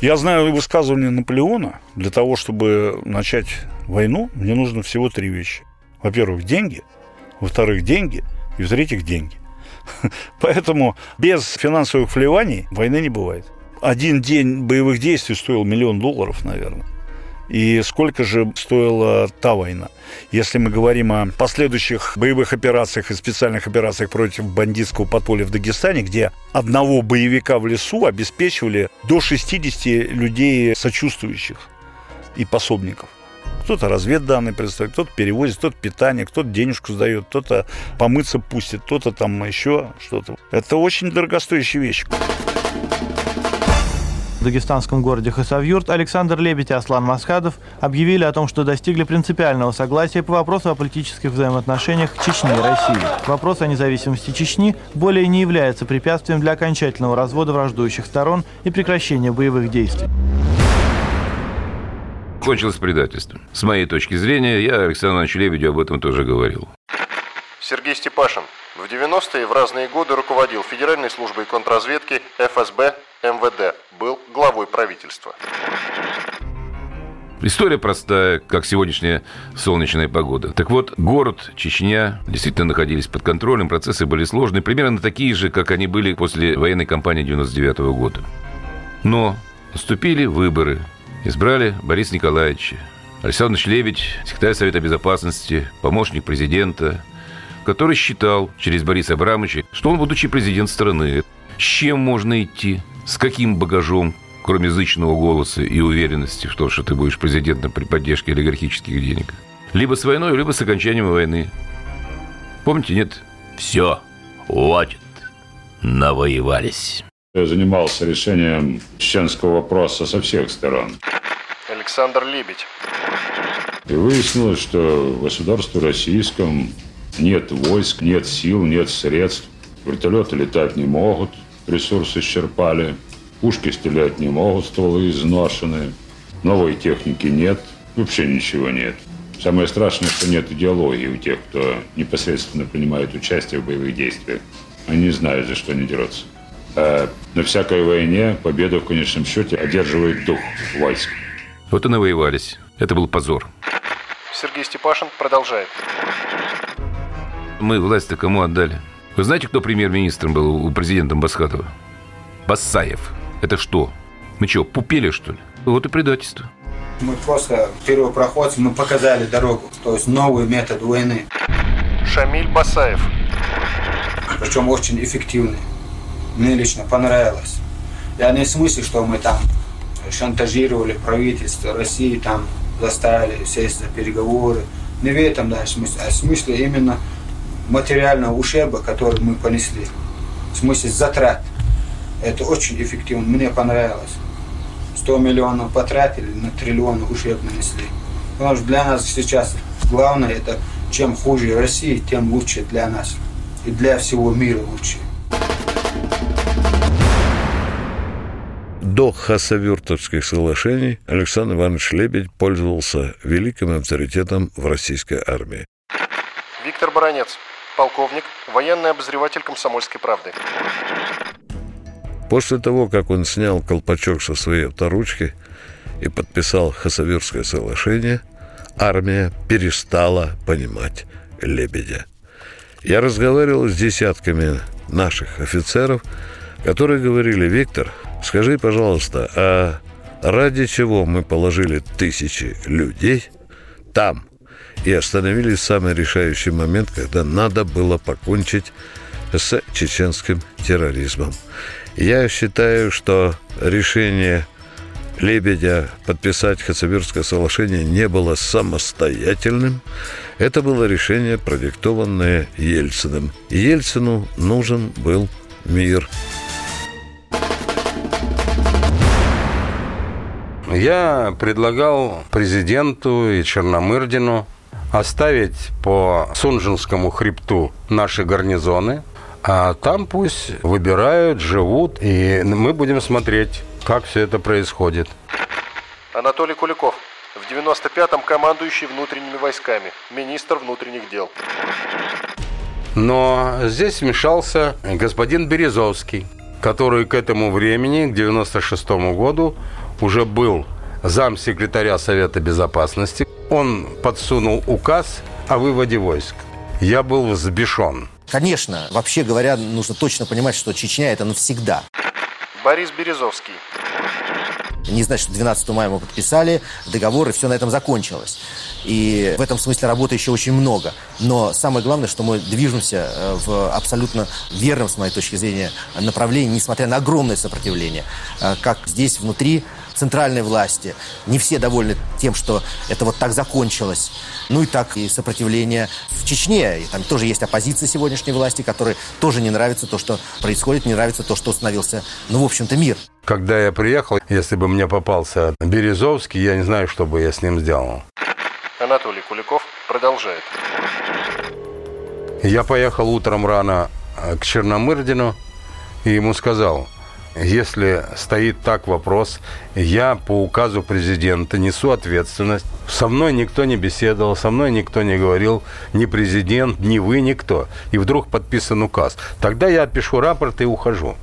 Я знаю высказывание Наполеона. Для того, чтобы начать войну, мне нужно всего три вещи. Во-первых, деньги. Во-вторых, деньги. И в-третьих, деньги. Поэтому без финансовых вливаний войны не бывает один день боевых действий стоил миллион долларов, наверное. И сколько же стоила та война? Если мы говорим о последующих боевых операциях и специальных операциях против бандитского подполья в Дагестане, где одного боевика в лесу обеспечивали до 60 людей сочувствующих и пособников. Кто-то разведданные представляет, кто-то перевозит, кто-то питание, кто-то денежку сдает, кто-то помыться пустит, кто-то там еще что-то. Это очень дорогостоящая вещь дагестанском городе Хасавюрт Александр Лебедь и Аслан Масхадов объявили о том, что достигли принципиального согласия по вопросу о политических взаимоотношениях Чечни и России. Вопрос о независимости Чечни более не является препятствием для окончательного развода враждующих сторон и прекращения боевых действий кончилось предательством. С моей точки зрения, я Александру Ивановичу Лебедю об этом тоже говорил. Сергей Степашин в 90-е в разные годы руководил Федеральной службой контрразведки ФСБ МВД, был главой правительства. История простая, как сегодняшняя солнечная погода. Так вот, город, Чечня действительно находились под контролем, процессы были сложные, примерно такие же, как они были после военной кампании 99 -го года. Но наступили выборы. Избрали Бориса Николаевича. Александр Лебедь, секретарь Совета Безопасности, помощник президента, который считал через Бориса Абрамовича, что он будучи президент страны. С чем можно идти? С каким багажом, кроме язычного голоса и уверенности в том, что ты будешь президентом при поддержке олигархических денег? Либо с войной, либо с окончанием войны. Помните, нет? Все, хватит, навоевались. Я занимался решением чеченского вопроса со всех сторон. Александр Лебедь. И выяснилось, что в государстве российском нет войск, нет сил, нет средств. Вертолеты летать не могут – ресурсы исчерпали. Пушки стрелять не могут, стволы изношены. Новой техники нет, вообще ничего нет. Самое страшное, что нет идеологии у тех, кто непосредственно принимает участие в боевых действиях. Они не знают, за что они дерутся. А на всякой войне победу в конечном счете одерживает дух войск. Вот и навоевались. Это был позор. Сергей Степашин продолжает. Мы власть-то кому отдали? Вы знаете, кто премьер-министром был у президента Басхатова? Басаев. Это что? Мы что, пупели, что ли? Вот и предательство. Мы просто первопроходцы, мы показали дорогу, то есть новый метод войны. Шамиль Басаев. Причем очень эффективный. Мне лично понравилось. Я не в смысле, что мы там шантажировали правительство России, там заставили сесть за переговоры. Не в этом да, смысле, а в смысле именно материального ущерба, который мы понесли. В смысле затрат. Это очень эффективно, мне понравилось. 100 миллионов потратили, на триллион ущерб нанесли. Потому что для нас сейчас главное это чем хуже России, тем лучше для нас. И для всего мира лучше. До Хасавюртовских соглашений Александр Иванович Лебедь пользовался великим авторитетом в российской армии. Виктор Баранец, полковник, военный обозреватель «Комсомольской правды». После того, как он снял колпачок со своей авторучки и подписал Хасавюрское соглашение, армия перестала понимать Лебедя. Я разговаривал с десятками наших офицеров, которые говорили, Виктор, скажи, пожалуйста, а ради чего мы положили тысячи людей там и остановились в самый решающий момент, когда надо было покончить с чеченским терроризмом. Я считаю, что решение Лебедя подписать Хацавирское соглашение не было самостоятельным. Это было решение, продиктованное Ельциным. Ельцину нужен был мир. Я предлагал президенту и Черномырдину оставить по Сунжинскому хребту наши гарнизоны, а там пусть выбирают, живут, и мы будем смотреть, как все это происходит. Анатолий Куликов. В 95-м командующий внутренними войсками, министр внутренних дел. Но здесь вмешался господин Березовский, который к этому времени, к 96 году, уже был замсекретаря Совета Безопасности. Он подсунул указ о выводе войск. Я был взбешен. Конечно, вообще говоря, нужно точно понимать, что Чечня это навсегда. Борис Березовский. Не значит, что 12 мая мы подписали договор, и все на этом закончилось. И в этом смысле работы еще очень много. Но самое главное, что мы движемся э, в абсолютно верном, с моей точки зрения, направлении, несмотря на огромное сопротивление. Э, как здесь, внутри центральной власти. Не все довольны тем, что это вот так закончилось. Ну и так и сопротивление в Чечне. И там тоже есть оппозиция сегодняшней власти, которой тоже не нравится то, что происходит, не нравится то, что установился, ну, в общем-то, мир. Когда я приехал, если бы мне попался Березовский, я не знаю, что бы я с ним сделал. Анатолий Куликов продолжает. Я поехал утром рано э, к Черномырдину и ему сказал, если стоит так вопрос, я по указу президента несу ответственность. Со мной никто не беседовал, со мной никто не говорил, ни президент, ни вы, никто. И вдруг подписан указ. Тогда я пишу рапорт и ухожу.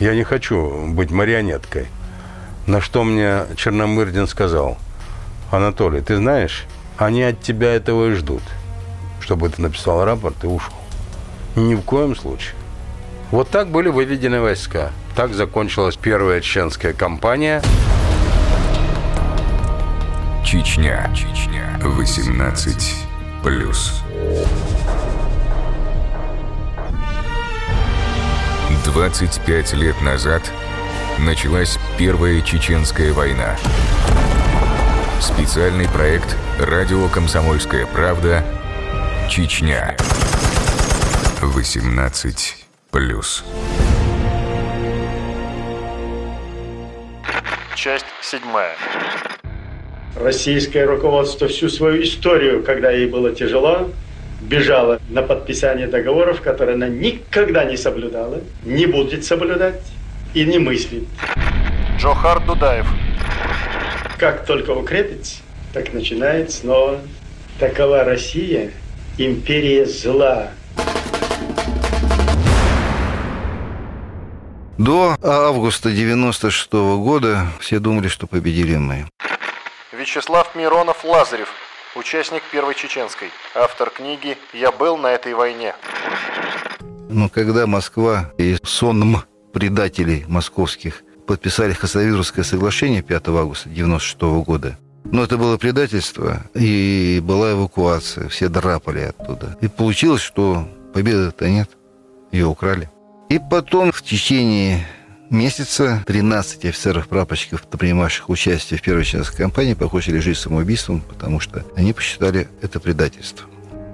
Я не хочу быть марионеткой. На что мне Черномырдин сказал, Анатолий, ты знаешь, они от тебя этого и ждут, чтобы ты написал рапорт и ушел. Ни в коем случае. Вот так были выведены войска. Так закончилась первая чеченская кампания. Чечня. Чечня. 18 плюс. 25 лет назад началась Первая Чеченская война. Специальный проект «Радио Комсомольская правда. Чечня». 18 плюс. Часть седьмая. Российское руководство всю свою историю, когда ей было тяжело, бежало на подписание договоров, которые она никогда не соблюдала, не будет соблюдать и не мыслит. Джохар Дудаев. Как только укрепится, так начинает снова. Такова Россия, империя зла. До августа 96 года все думали, что победили мы. Вячеслав Миронов Лазарев. Участник Первой Чеченской. Автор книги «Я был на этой войне». Но когда Москва и сонм предателей московских подписали Хасавюрское соглашение 5 августа 1996 года. Но это было предательство, и была эвакуация, все драпали оттуда. И получилось, что победы-то нет, ее украли. И потом в течение месяца 13 офицеров-прапорщиков, принимавших участие в первой чеченской кампании, покончили жизнь самоубийством, потому что они посчитали это предательство.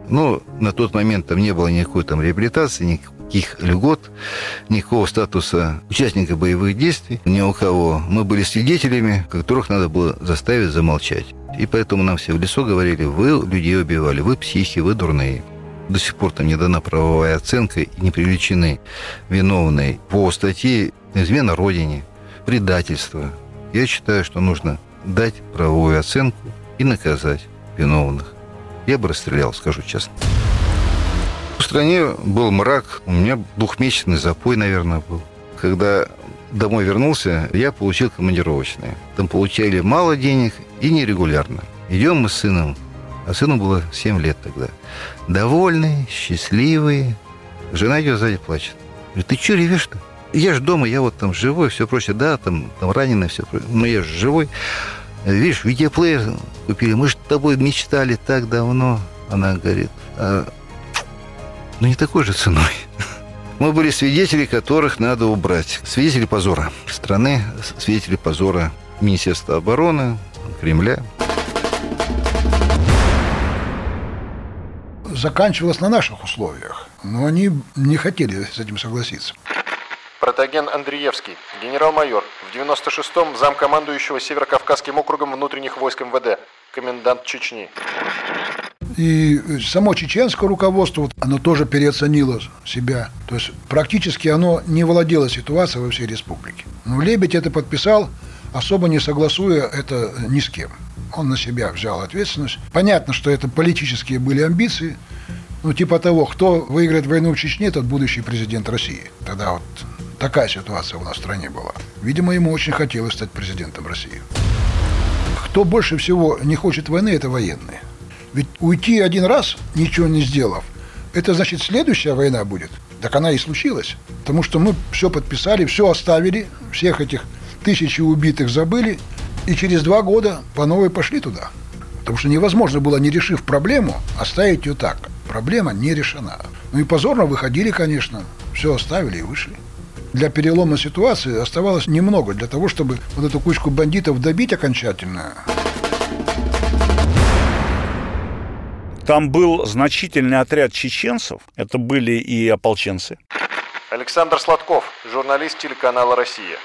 Но на тот момент там не было никакой там реабилитации, никаких льгот, никакого статуса участника боевых действий ни у кого. Мы были свидетелями, которых надо было заставить замолчать. И поэтому нам все в лесу говорили, вы людей убивали, вы психи, вы дурные. До сих пор там не дана правовая оценка и не привлечены виновные по статье измена Родине, предательство. Я считаю, что нужно дать правовую оценку и наказать виновных. Я бы расстрелял, скажу честно. В стране был мрак. У меня двухмесячный запой, наверное, был. Когда домой вернулся, я получил командировочные. Там получали мало денег и нерегулярно. Идем мы с сыном, а сыну было 7 лет тогда. Довольный, счастливый. Жена идет сзади плачет. Говорит, ты что ревешь-то? Я же дома, я вот там живой, все прочее. Да, там, там раненый, все прочее. Но я же живой. Видишь, видеоплеер купили. Мы же с тобой мечтали так давно. Она говорит, а, ну не такой же ценой. Мы были свидетели, которых надо убрать. Свидетели позора страны, свидетели позора Министерства обороны, Кремля. Заканчивалось на наших условиях, но они не хотели с этим согласиться. Протоген Андреевский, генерал-майор, в 96-м замкомандующего Северокавказским округом внутренних войск МВД, комендант Чечни. И само чеченское руководство, оно тоже переоценило себя. То есть практически оно не владело ситуацией во всей республике. Но Лебедь это подписал, особо не согласуя это ни с кем. Он на себя взял ответственность. Понятно, что это политические были амбиции. Ну, типа того, кто выиграет войну в Чечне, тот будущий президент России. Тогда вот Такая ситуация у нас в стране была. Видимо, ему очень хотелось стать президентом России. Кто больше всего не хочет войны, это военные. Ведь уйти один раз, ничего не сделав, это значит следующая война будет. Так она и случилась. Потому что мы все подписали, все оставили, всех этих тысячи убитых забыли, и через два года по новой пошли туда. Потому что невозможно было, не решив проблему, оставить ее так. Проблема не решена. Ну и позорно выходили, конечно. Все оставили и вышли для перелома ситуации оставалось немного для того, чтобы вот эту кучку бандитов добить окончательно. Там был значительный отряд чеченцев, это были и ополченцы. Александр Сладков, журналист телеканала «Россия».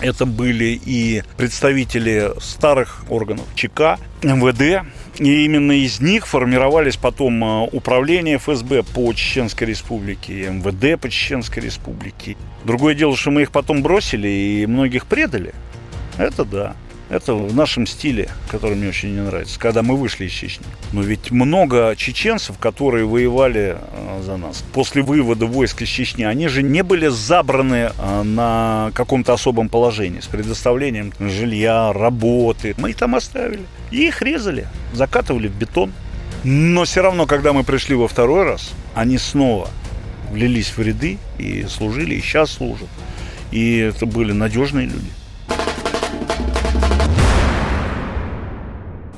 Это были и представители старых органов ЧК, МВД, и именно из них формировались потом э, управление ФСБ по Чеченской Республике, МВД по Чеченской Республике. Другое дело, что мы их потом бросили и многих предали. Это да. Это в нашем стиле, который мне очень не нравится, когда мы вышли из Чечни. Но ведь много чеченцев, которые воевали э, за нас. После вывода войск из Чечни, они же не были забраны э, на каком-то особом положении с предоставлением жилья, работы. Мы их там оставили. И их резали, закатывали в бетон. Но все равно, когда мы пришли во второй раз, они снова влились в ряды и служили, и сейчас служат. И это были надежные люди.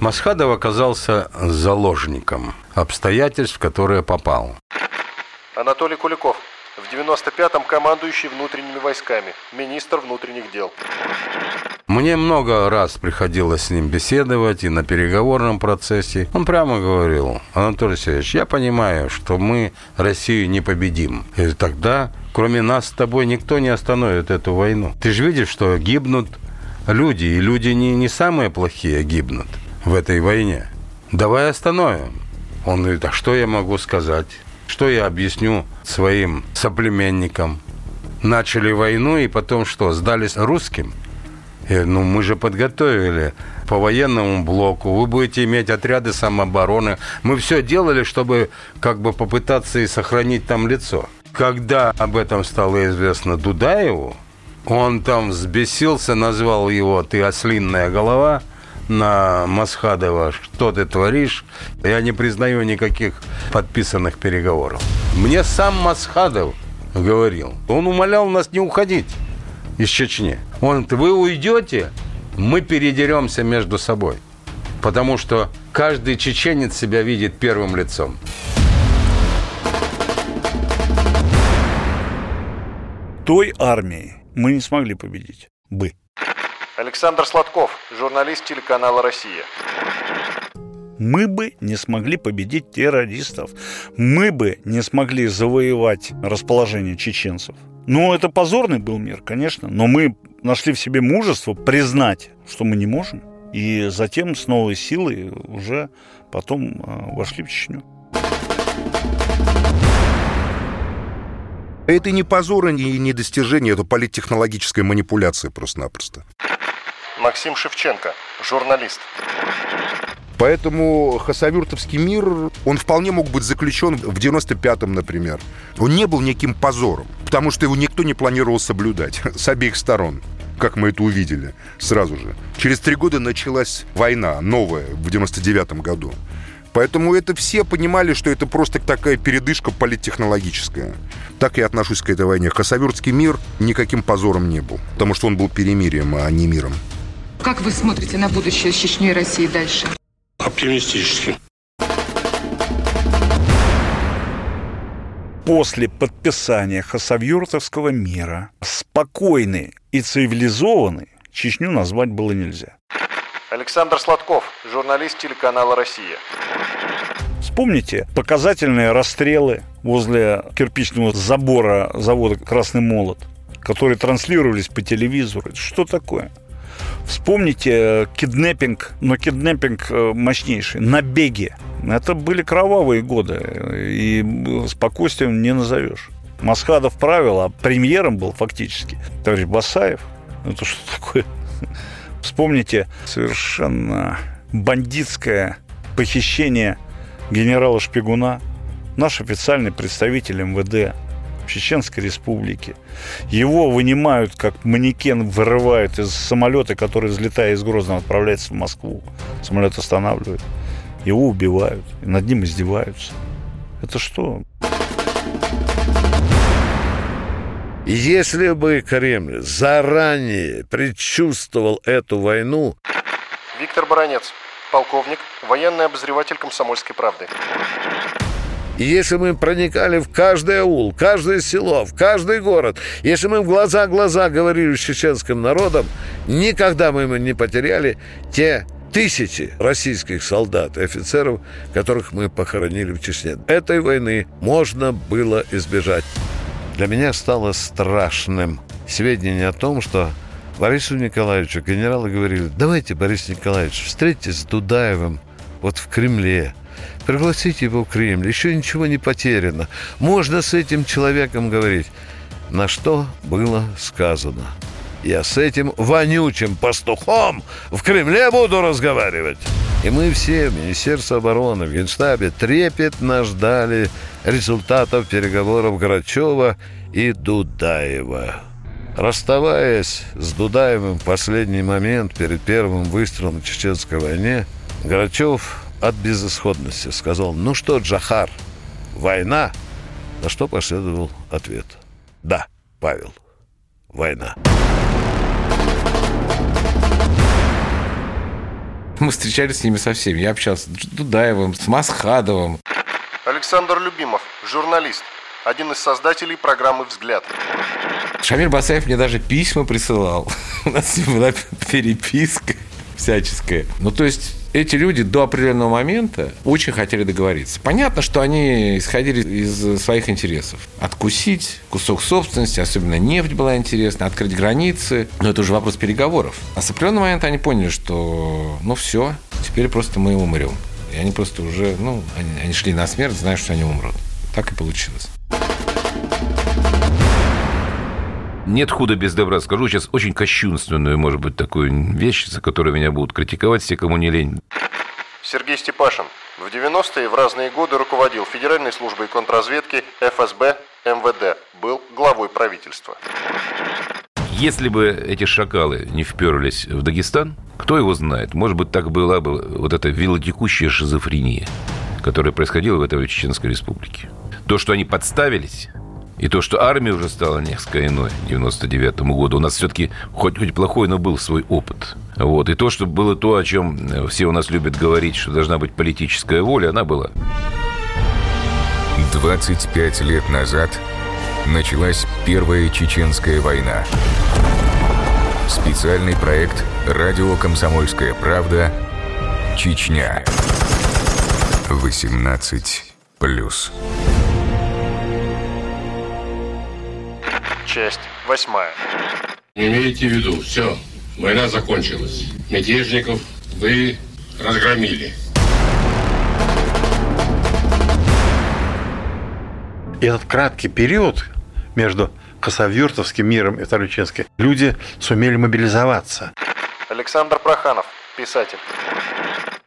Масхадов оказался заложником обстоятельств, в которые попал. Анатолий Куликов, в 95-м командующий внутренними войсками, министр внутренних дел. Мне много раз приходилось с ним беседовать и на переговорном процессе. Он прямо говорил, Анатолий Сергеевич, я понимаю, что мы Россию не победим. И тогда, кроме нас с тобой, никто не остановит эту войну. Ты же видишь, что гибнут люди, и люди не, не самые плохие гибнут в этой войне. Давай остановим. Он говорит, а что я могу сказать? Что я объясню своим соплеменникам? Начали войну и потом что, сдались русским? Я, ну, мы же подготовили по военному блоку, вы будете иметь отряды самообороны. Мы все делали, чтобы как бы попытаться и сохранить там лицо. Когда об этом стало известно Дудаеву, он там взбесился, назвал его «ты ослинная голова», на Масхадова, что ты творишь, я не признаю никаких подписанных переговоров. Мне сам Масхадов говорил, он умолял нас не уходить. из Чечни. Он, вы уйдете, мы передеремся между собой. Потому что каждый чеченец себя видит первым лицом. Той армии мы не смогли победить. Бы. Александр Сладков, журналист телеканала «Россия». Мы бы не смогли победить террористов. Мы бы не смогли завоевать расположение чеченцев. Ну, это позорный был мир, конечно, но мы нашли в себе мужество признать, что мы не можем, и затем с новой силой уже потом а, вошли в Чечню. Это не позор и не достижение, это политтехнологическая манипуляция просто-напросто. Максим Шевченко, журналист. Поэтому Хасавюртовский мир, он вполне мог быть заключен в 95-м, например. Он не был неким позором, потому что его никто не планировал соблюдать с обеих сторон как мы это увидели сразу же. Через три года началась война, новая, в 99-м году. Поэтому это все понимали, что это просто такая передышка политтехнологическая. Так я отношусь к этой войне. Хасавюртский мир никаким позором не был, потому что он был перемирием, а не миром. Как вы смотрите на будущее с Чечней и Россией дальше? Оптимистически. После подписания Хасавюртовского мира спокойный и цивилизованный Чечню назвать было нельзя. Александр Сладков, журналист телеканала «Россия». Вспомните показательные расстрелы возле кирпичного забора завода «Красный молот», которые транслировались по телевизору. Что такое? Вспомните э, киднеппинг, но киднеппинг э, мощнейший, набеги. Это были кровавые годы, и спокойствием не назовешь. Масхадов правил, а премьером был фактически товарищ Басаев. Это что такое? Вспомните совершенно бандитское похищение генерала Шпигуна, наш официальный представитель МВД Чеченской Республики. Его вынимают, как манекен вырывают из самолета, который, взлетая из Грозного, отправляется в Москву. Самолет останавливают. Его убивают. И над ним издеваются. Это что? Если бы Кремль заранее предчувствовал эту войну... Виктор Баранец, полковник, военный обозреватель «Комсомольской правды». И если мы проникали в каждый аул, каждое село, в каждый город, если мы в глаза-глаза говорили с чеченским народом, никогда мы не потеряли те тысячи российских солдат и офицеров, которых мы похоронили в Чечне. Этой войны можно было избежать. Для меня стало страшным сведения о том, что Борису Николаевичу генералы говорили, давайте, Борис Николаевич, встретитесь с Дудаевым вот в Кремле, Пригласите его в Кремль. Еще ничего не потеряно. Можно с этим человеком говорить. На что было сказано. Я с этим вонючим пастухом в Кремле буду разговаривать. И мы все в Министерстве обороны, в Генштабе трепетно ждали результатов переговоров Грачева и Дудаева. Расставаясь с Дудаевым в последний момент перед первым выстрелом в Чеченской войне, Грачев от безысходности. Сказал, ну что, Джахар, война? На что последовал ответ. Да, Павел, война. Мы встречались с ними со всеми. Я общался с Дудаевым, с Масхадовым. Александр Любимов, журналист, один из создателей программы «Взгляд». Шамиль Басаев мне даже письма присылал. У нас с ним была переписка всяческая. Ну, то есть эти люди до определенного момента очень хотели договориться. Понятно, что они исходили из своих интересов. Откусить кусок собственности, особенно нефть была интересна, открыть границы. Но это уже вопрос переговоров. А с определенного момента они поняли, что ну все, теперь просто мы умрем. И они просто уже, ну, они, они шли на смерть, зная, что они умрут. Так и получилось. Нет худа без добра. Скажу сейчас очень кощунственную, может быть, такую вещь, за которую меня будут критиковать все, кому не лень. Сергей Степашин. В 90-е в разные годы руководил Федеральной службой контрразведки, ФСБ, МВД. Был главой правительства. Если бы эти шакалы не вперлись в Дагестан, кто его знает, может быть, так была бы вот эта велотекущая шизофрения, которая происходила в этой Чеченской республике. То, что они подставились, И то, что армия уже стала несколько иной к 99 году, у нас все-таки хоть, хоть плохой, но был свой опыт. Вот. И то, что было то, о чем все у нас любят говорить, что должна быть политическая воля, она была. 25 лет назад началась Первая Чеченская война. Специальный проект «Радио Комсомольская правда. Чечня». 18 плюс. Часть восьмая. Имейте в виду, все, война закончилась. Мятежников вы разгромили. И этот краткий период между Хасавюртовским миром и Второй Чеченской люди сумели мобилизоваться. Александр Проханов, писатель.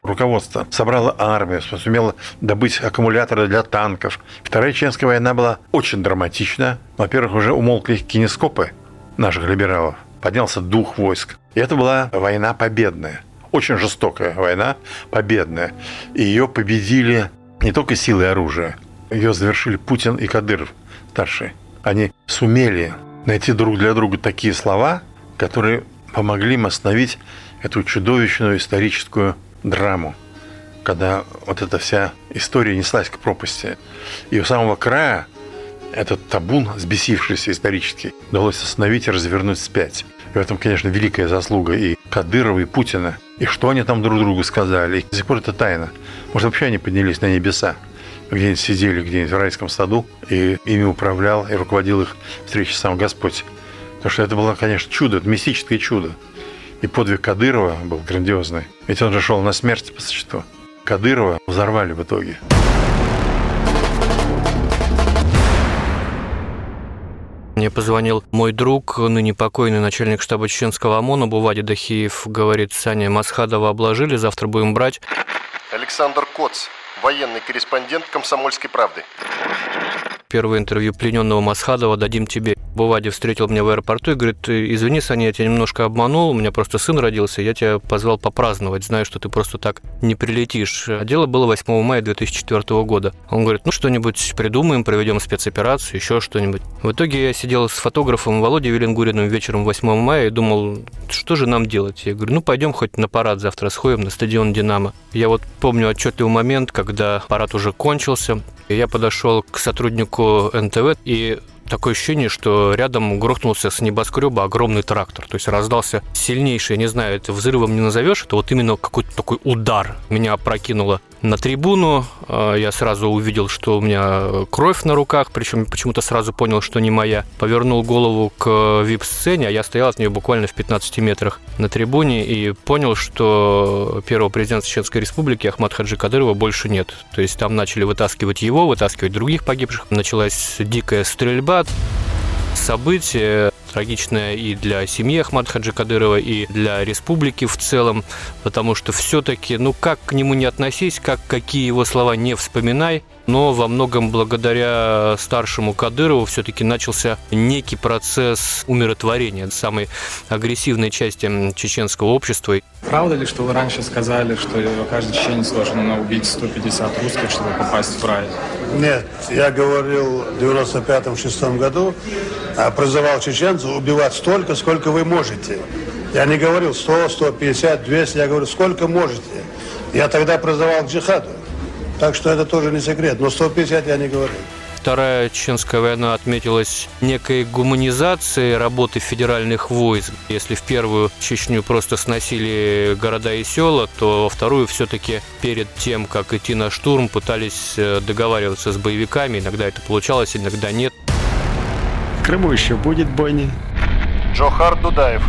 Руководство собрало армию, сумело добыть аккумуляторы для танков. Вторая Чеченская война была очень драматична. Во-первых, уже умолкли кинескопы наших либералов. Поднялся дух войск. И это была война победная. Очень жестокая война, победная. И ее победили не только силой оружия. Ее завершили Путин и Кадыров старший. Они сумели найти друг для друга такие слова, которые помогли им остановить эту чудовищную историческую драму, когда вот эта вся история неслась к пропасти. И у самого края этот табун, сбесившийся исторически, удалось остановить и развернуть вспять. И в этом, конечно, великая заслуга и Кадырова, и Путина. И что они там друг другу сказали. И до сих пор это тайна. Может, вообще они поднялись на небеса. Где-нибудь сидели где-нибудь в райском саду, и ими управлял и руководил их встречей сам Господь. Потому что это было, конечно, чудо, это мистическое чудо. И подвиг Кадырова был грандиозный. Ведь он же шел на смерть по существу. Кадырова взорвали в итоге. Мне позвонил мой друг, ныне покойный начальник штаба чеченского ОМОНа Бувади Дахиев. Говорит, Саня, Масхадова обложили, завтра будем брать. Александр Коц, военный корреспондент «Комсомольской правды». Первое интервью плененного Масхадова дадим тебе. Бувади встретил меня в аэропорту и говорит, извини, Саня, я тебя немножко обманул, у меня просто сын родился, я тебя позвал попраздновать, знаю, что ты просто так не прилетишь. А дело было 8 мая 2004 года. Он говорит, ну что-нибудь придумаем, проведем спецоперацию, еще что-нибудь. В итоге я сидел с фотографом Володей Веленгуриным вечером 8 мая и думал, что же нам делать? Я говорю, ну пойдем хоть на парад завтра сходим на стадион «Динамо». Я вот помню отчетливый момент, когда парад уже кончился, я подошел к сотруднику НТВ и такое ощущение, что рядом грохнулся с небоскреба огромный трактор. То есть раздался сильнейший, не знаю, это взрывом не назовешь, это вот именно какой-то такой удар. Меня опрокинуло на трибуну. А, я сразу увидел, что у меня кровь на руках, причем почему-то сразу понял, что не моя. Повернул голову к вип-сцене, а я стоял от нее буквально в 15 метрах на трибуне и понял, что первого президента Чеченской Республики Ахмад Хаджи Кадырова больше нет. То есть там начали вытаскивать его, вытаскивать других погибших. Началась дикая стрельба событие трагичное и для семьи Ахмада Хаджи Кадырова, и для республики в целом, потому что все-таки, ну как к нему не относись, как какие его слова не вспоминай, но во многом благодаря старшему Кадырову все-таки начался некий процесс умиротворения самой агрессивной части чеченского общества. Правда ли, что вы раньше сказали, что каждый чеченец должен убить 150 русских, чтобы попасть в рай? Нет, я говорил в 95-6 году, а призывал чеченцев убивать столько, сколько вы можете. Я не говорил 100, 150, 200, я говорю, сколько можете. Я тогда призывал к джихаду. Так что это тоже не секрет. Но 150 я не говорил. Вторая чеченская война отметилась некой гуманизацией работы федеральных войск. Если в первую Чечню просто сносили города и села, то во вторую все-таки перед тем, как идти на штурм, пытались э, договариваться с боевиками. Иногда это получалось, иногда нет. В Крыму еще будет бойня. Джохар Дудаев.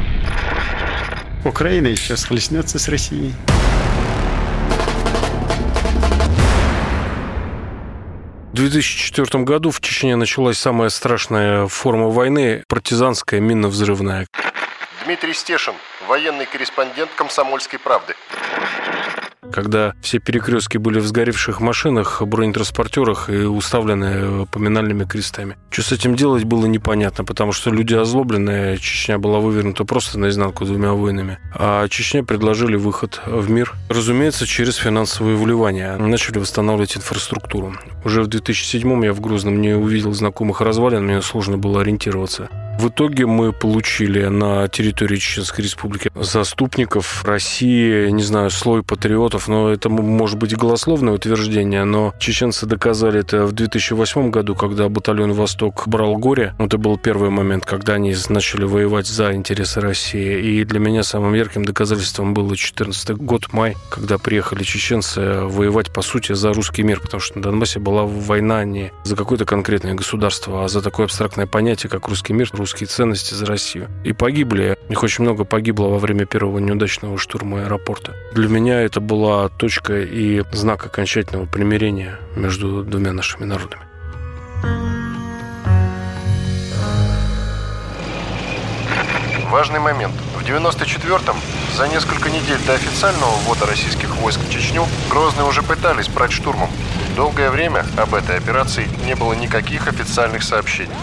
Украина еще схлестнется с Россией. 2004 году в Чечне началась самая страшная форма войны – партизанская минно-взрывная. Дмитрий Стешин, военный корреспондент «Комсомольской правды». Когда все перекрестки были в сгоревших машинах, бронетранспортерах и уставлены поминальными крестами. Что с этим делать было непонятно, потому что люди озлобленные, Чечня была вывернута просто наизнанку двумя войнами. А Чечне предложили выход в мир, разумеется, через финансовые вливания. Начали восстанавливать инфраструктуру. Уже в 2007 я в Грозном не увидел знакомых развалин, мне сложно было ориентироваться. В итоге мы получили на территории Чеченской Республики заступников России, не знаю, слой патриотов, но это может быть голословное утверждение, но чеченцы доказали это в 2008 году, когда батальон «Восток» брал горе. Это был первый момент, когда они начали воевать за интересы России. И для меня самым ярким доказательством был 14 год, май, когда приехали чеченцы воевать, по сути, за русский мир, потому что на Донбассе была война не за какое-то конкретное государство, а за такое абстрактное понятие, как русский мир, русские ценности за Россию. И погибли, их очень много погибло во время первого неудачного штурма аэропорта. Для меня это была точка и знак окончательного примирения между двумя нашими народами. Важный момент. В 94-м, за несколько недель до официального ввода российских войск в Чечню, Грозные уже пытались брать штурмом. Долгое время об этой операции не было никаких официальных сообщений.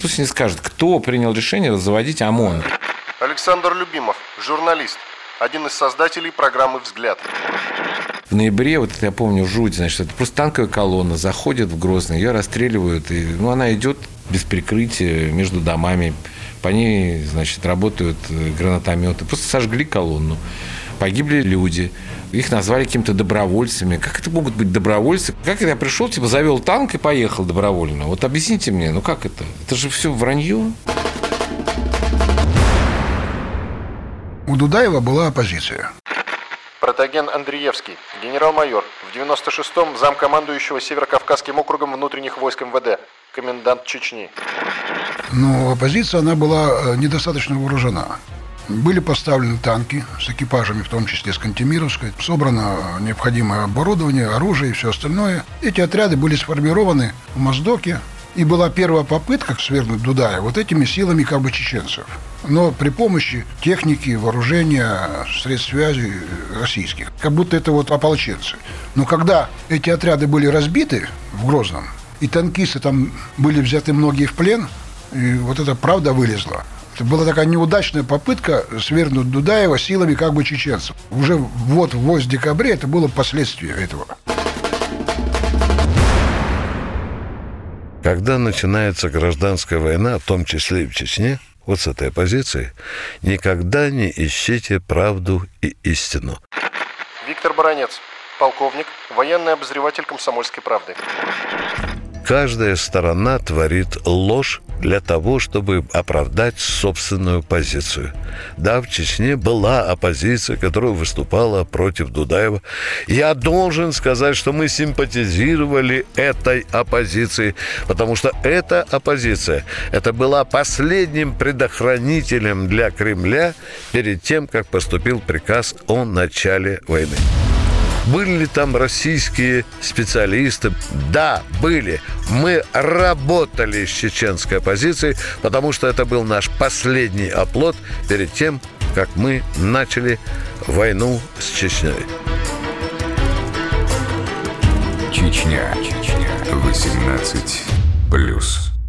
Пусть не скажет, кто принял решение заводить ОМОН. Александр Любимов, журналист, один из создателей программы «Взгляд». В ноябре, вот я помню, жуть, значит, это просто танковая колонна заходит в Грозный, ее расстреливают, и, ну, она идет без прикрытия между домами, по ней, значит, работают э, гранатометы, просто сожгли колонну, погибли люди, их назвали какими-то добровольцами. Как это могут быть добровольцы? Как это я пришел, типа, завел танк и поехал добровольно? Вот объясните мне, ну как это? Это же все вранье. У Дудаева была оппозиция. Протаген Андреевский, генерал-майор, в 96-м замкомандующего Северокавказским округом внутренних войск МВД, комендант Чечни. Но оппозиция, она была э, недостаточно вооружена. Были поставлены танки с экипажами, в том числе с Кантемировской. Собрано необходимое оборудование, оружие и все остальное. Эти отряды были сформированы в Моздоке. И была первая попытка свергнуть Дудая вот этими силами как бы чеченцев. Но при помощи техники, вооружения, средств связи российских. Как будто это вот ополченцы. Но когда эти отряды были разбиты в Грозном, и танкисты там были взяты многие в плен, и вот эта правда вылезла. Это была такая неудачная попытка свергнуть Дудаева силами как бы чеченцев. Уже вот в 8 декабре это было последствие этого. Когда начинается гражданская война, в том числе и в Чечне, вот с этой позиции, никогда не ищите правду и истину. Виктор Баранец, полковник, военный обозреватель «Комсомольской правды». Каждая сторона творит ложь для того, чтобы оправдать собственную позицию. Да, в Чечне была оппозиция, которая выступала против Дудаева. Я должен сказать, что мы симпатизировали этой оппозиции, потому что эта оппозиция, это была последним предохранителем для Кремля перед тем, как поступил приказ о начале войны. Были ли там российские специалисты? Да, были. Мы работали с чеченской оппозицией, потому что это был наш последний оплот перед тем, как мы начали войну с Чечней. Чечня. Чечня. 18 плюс.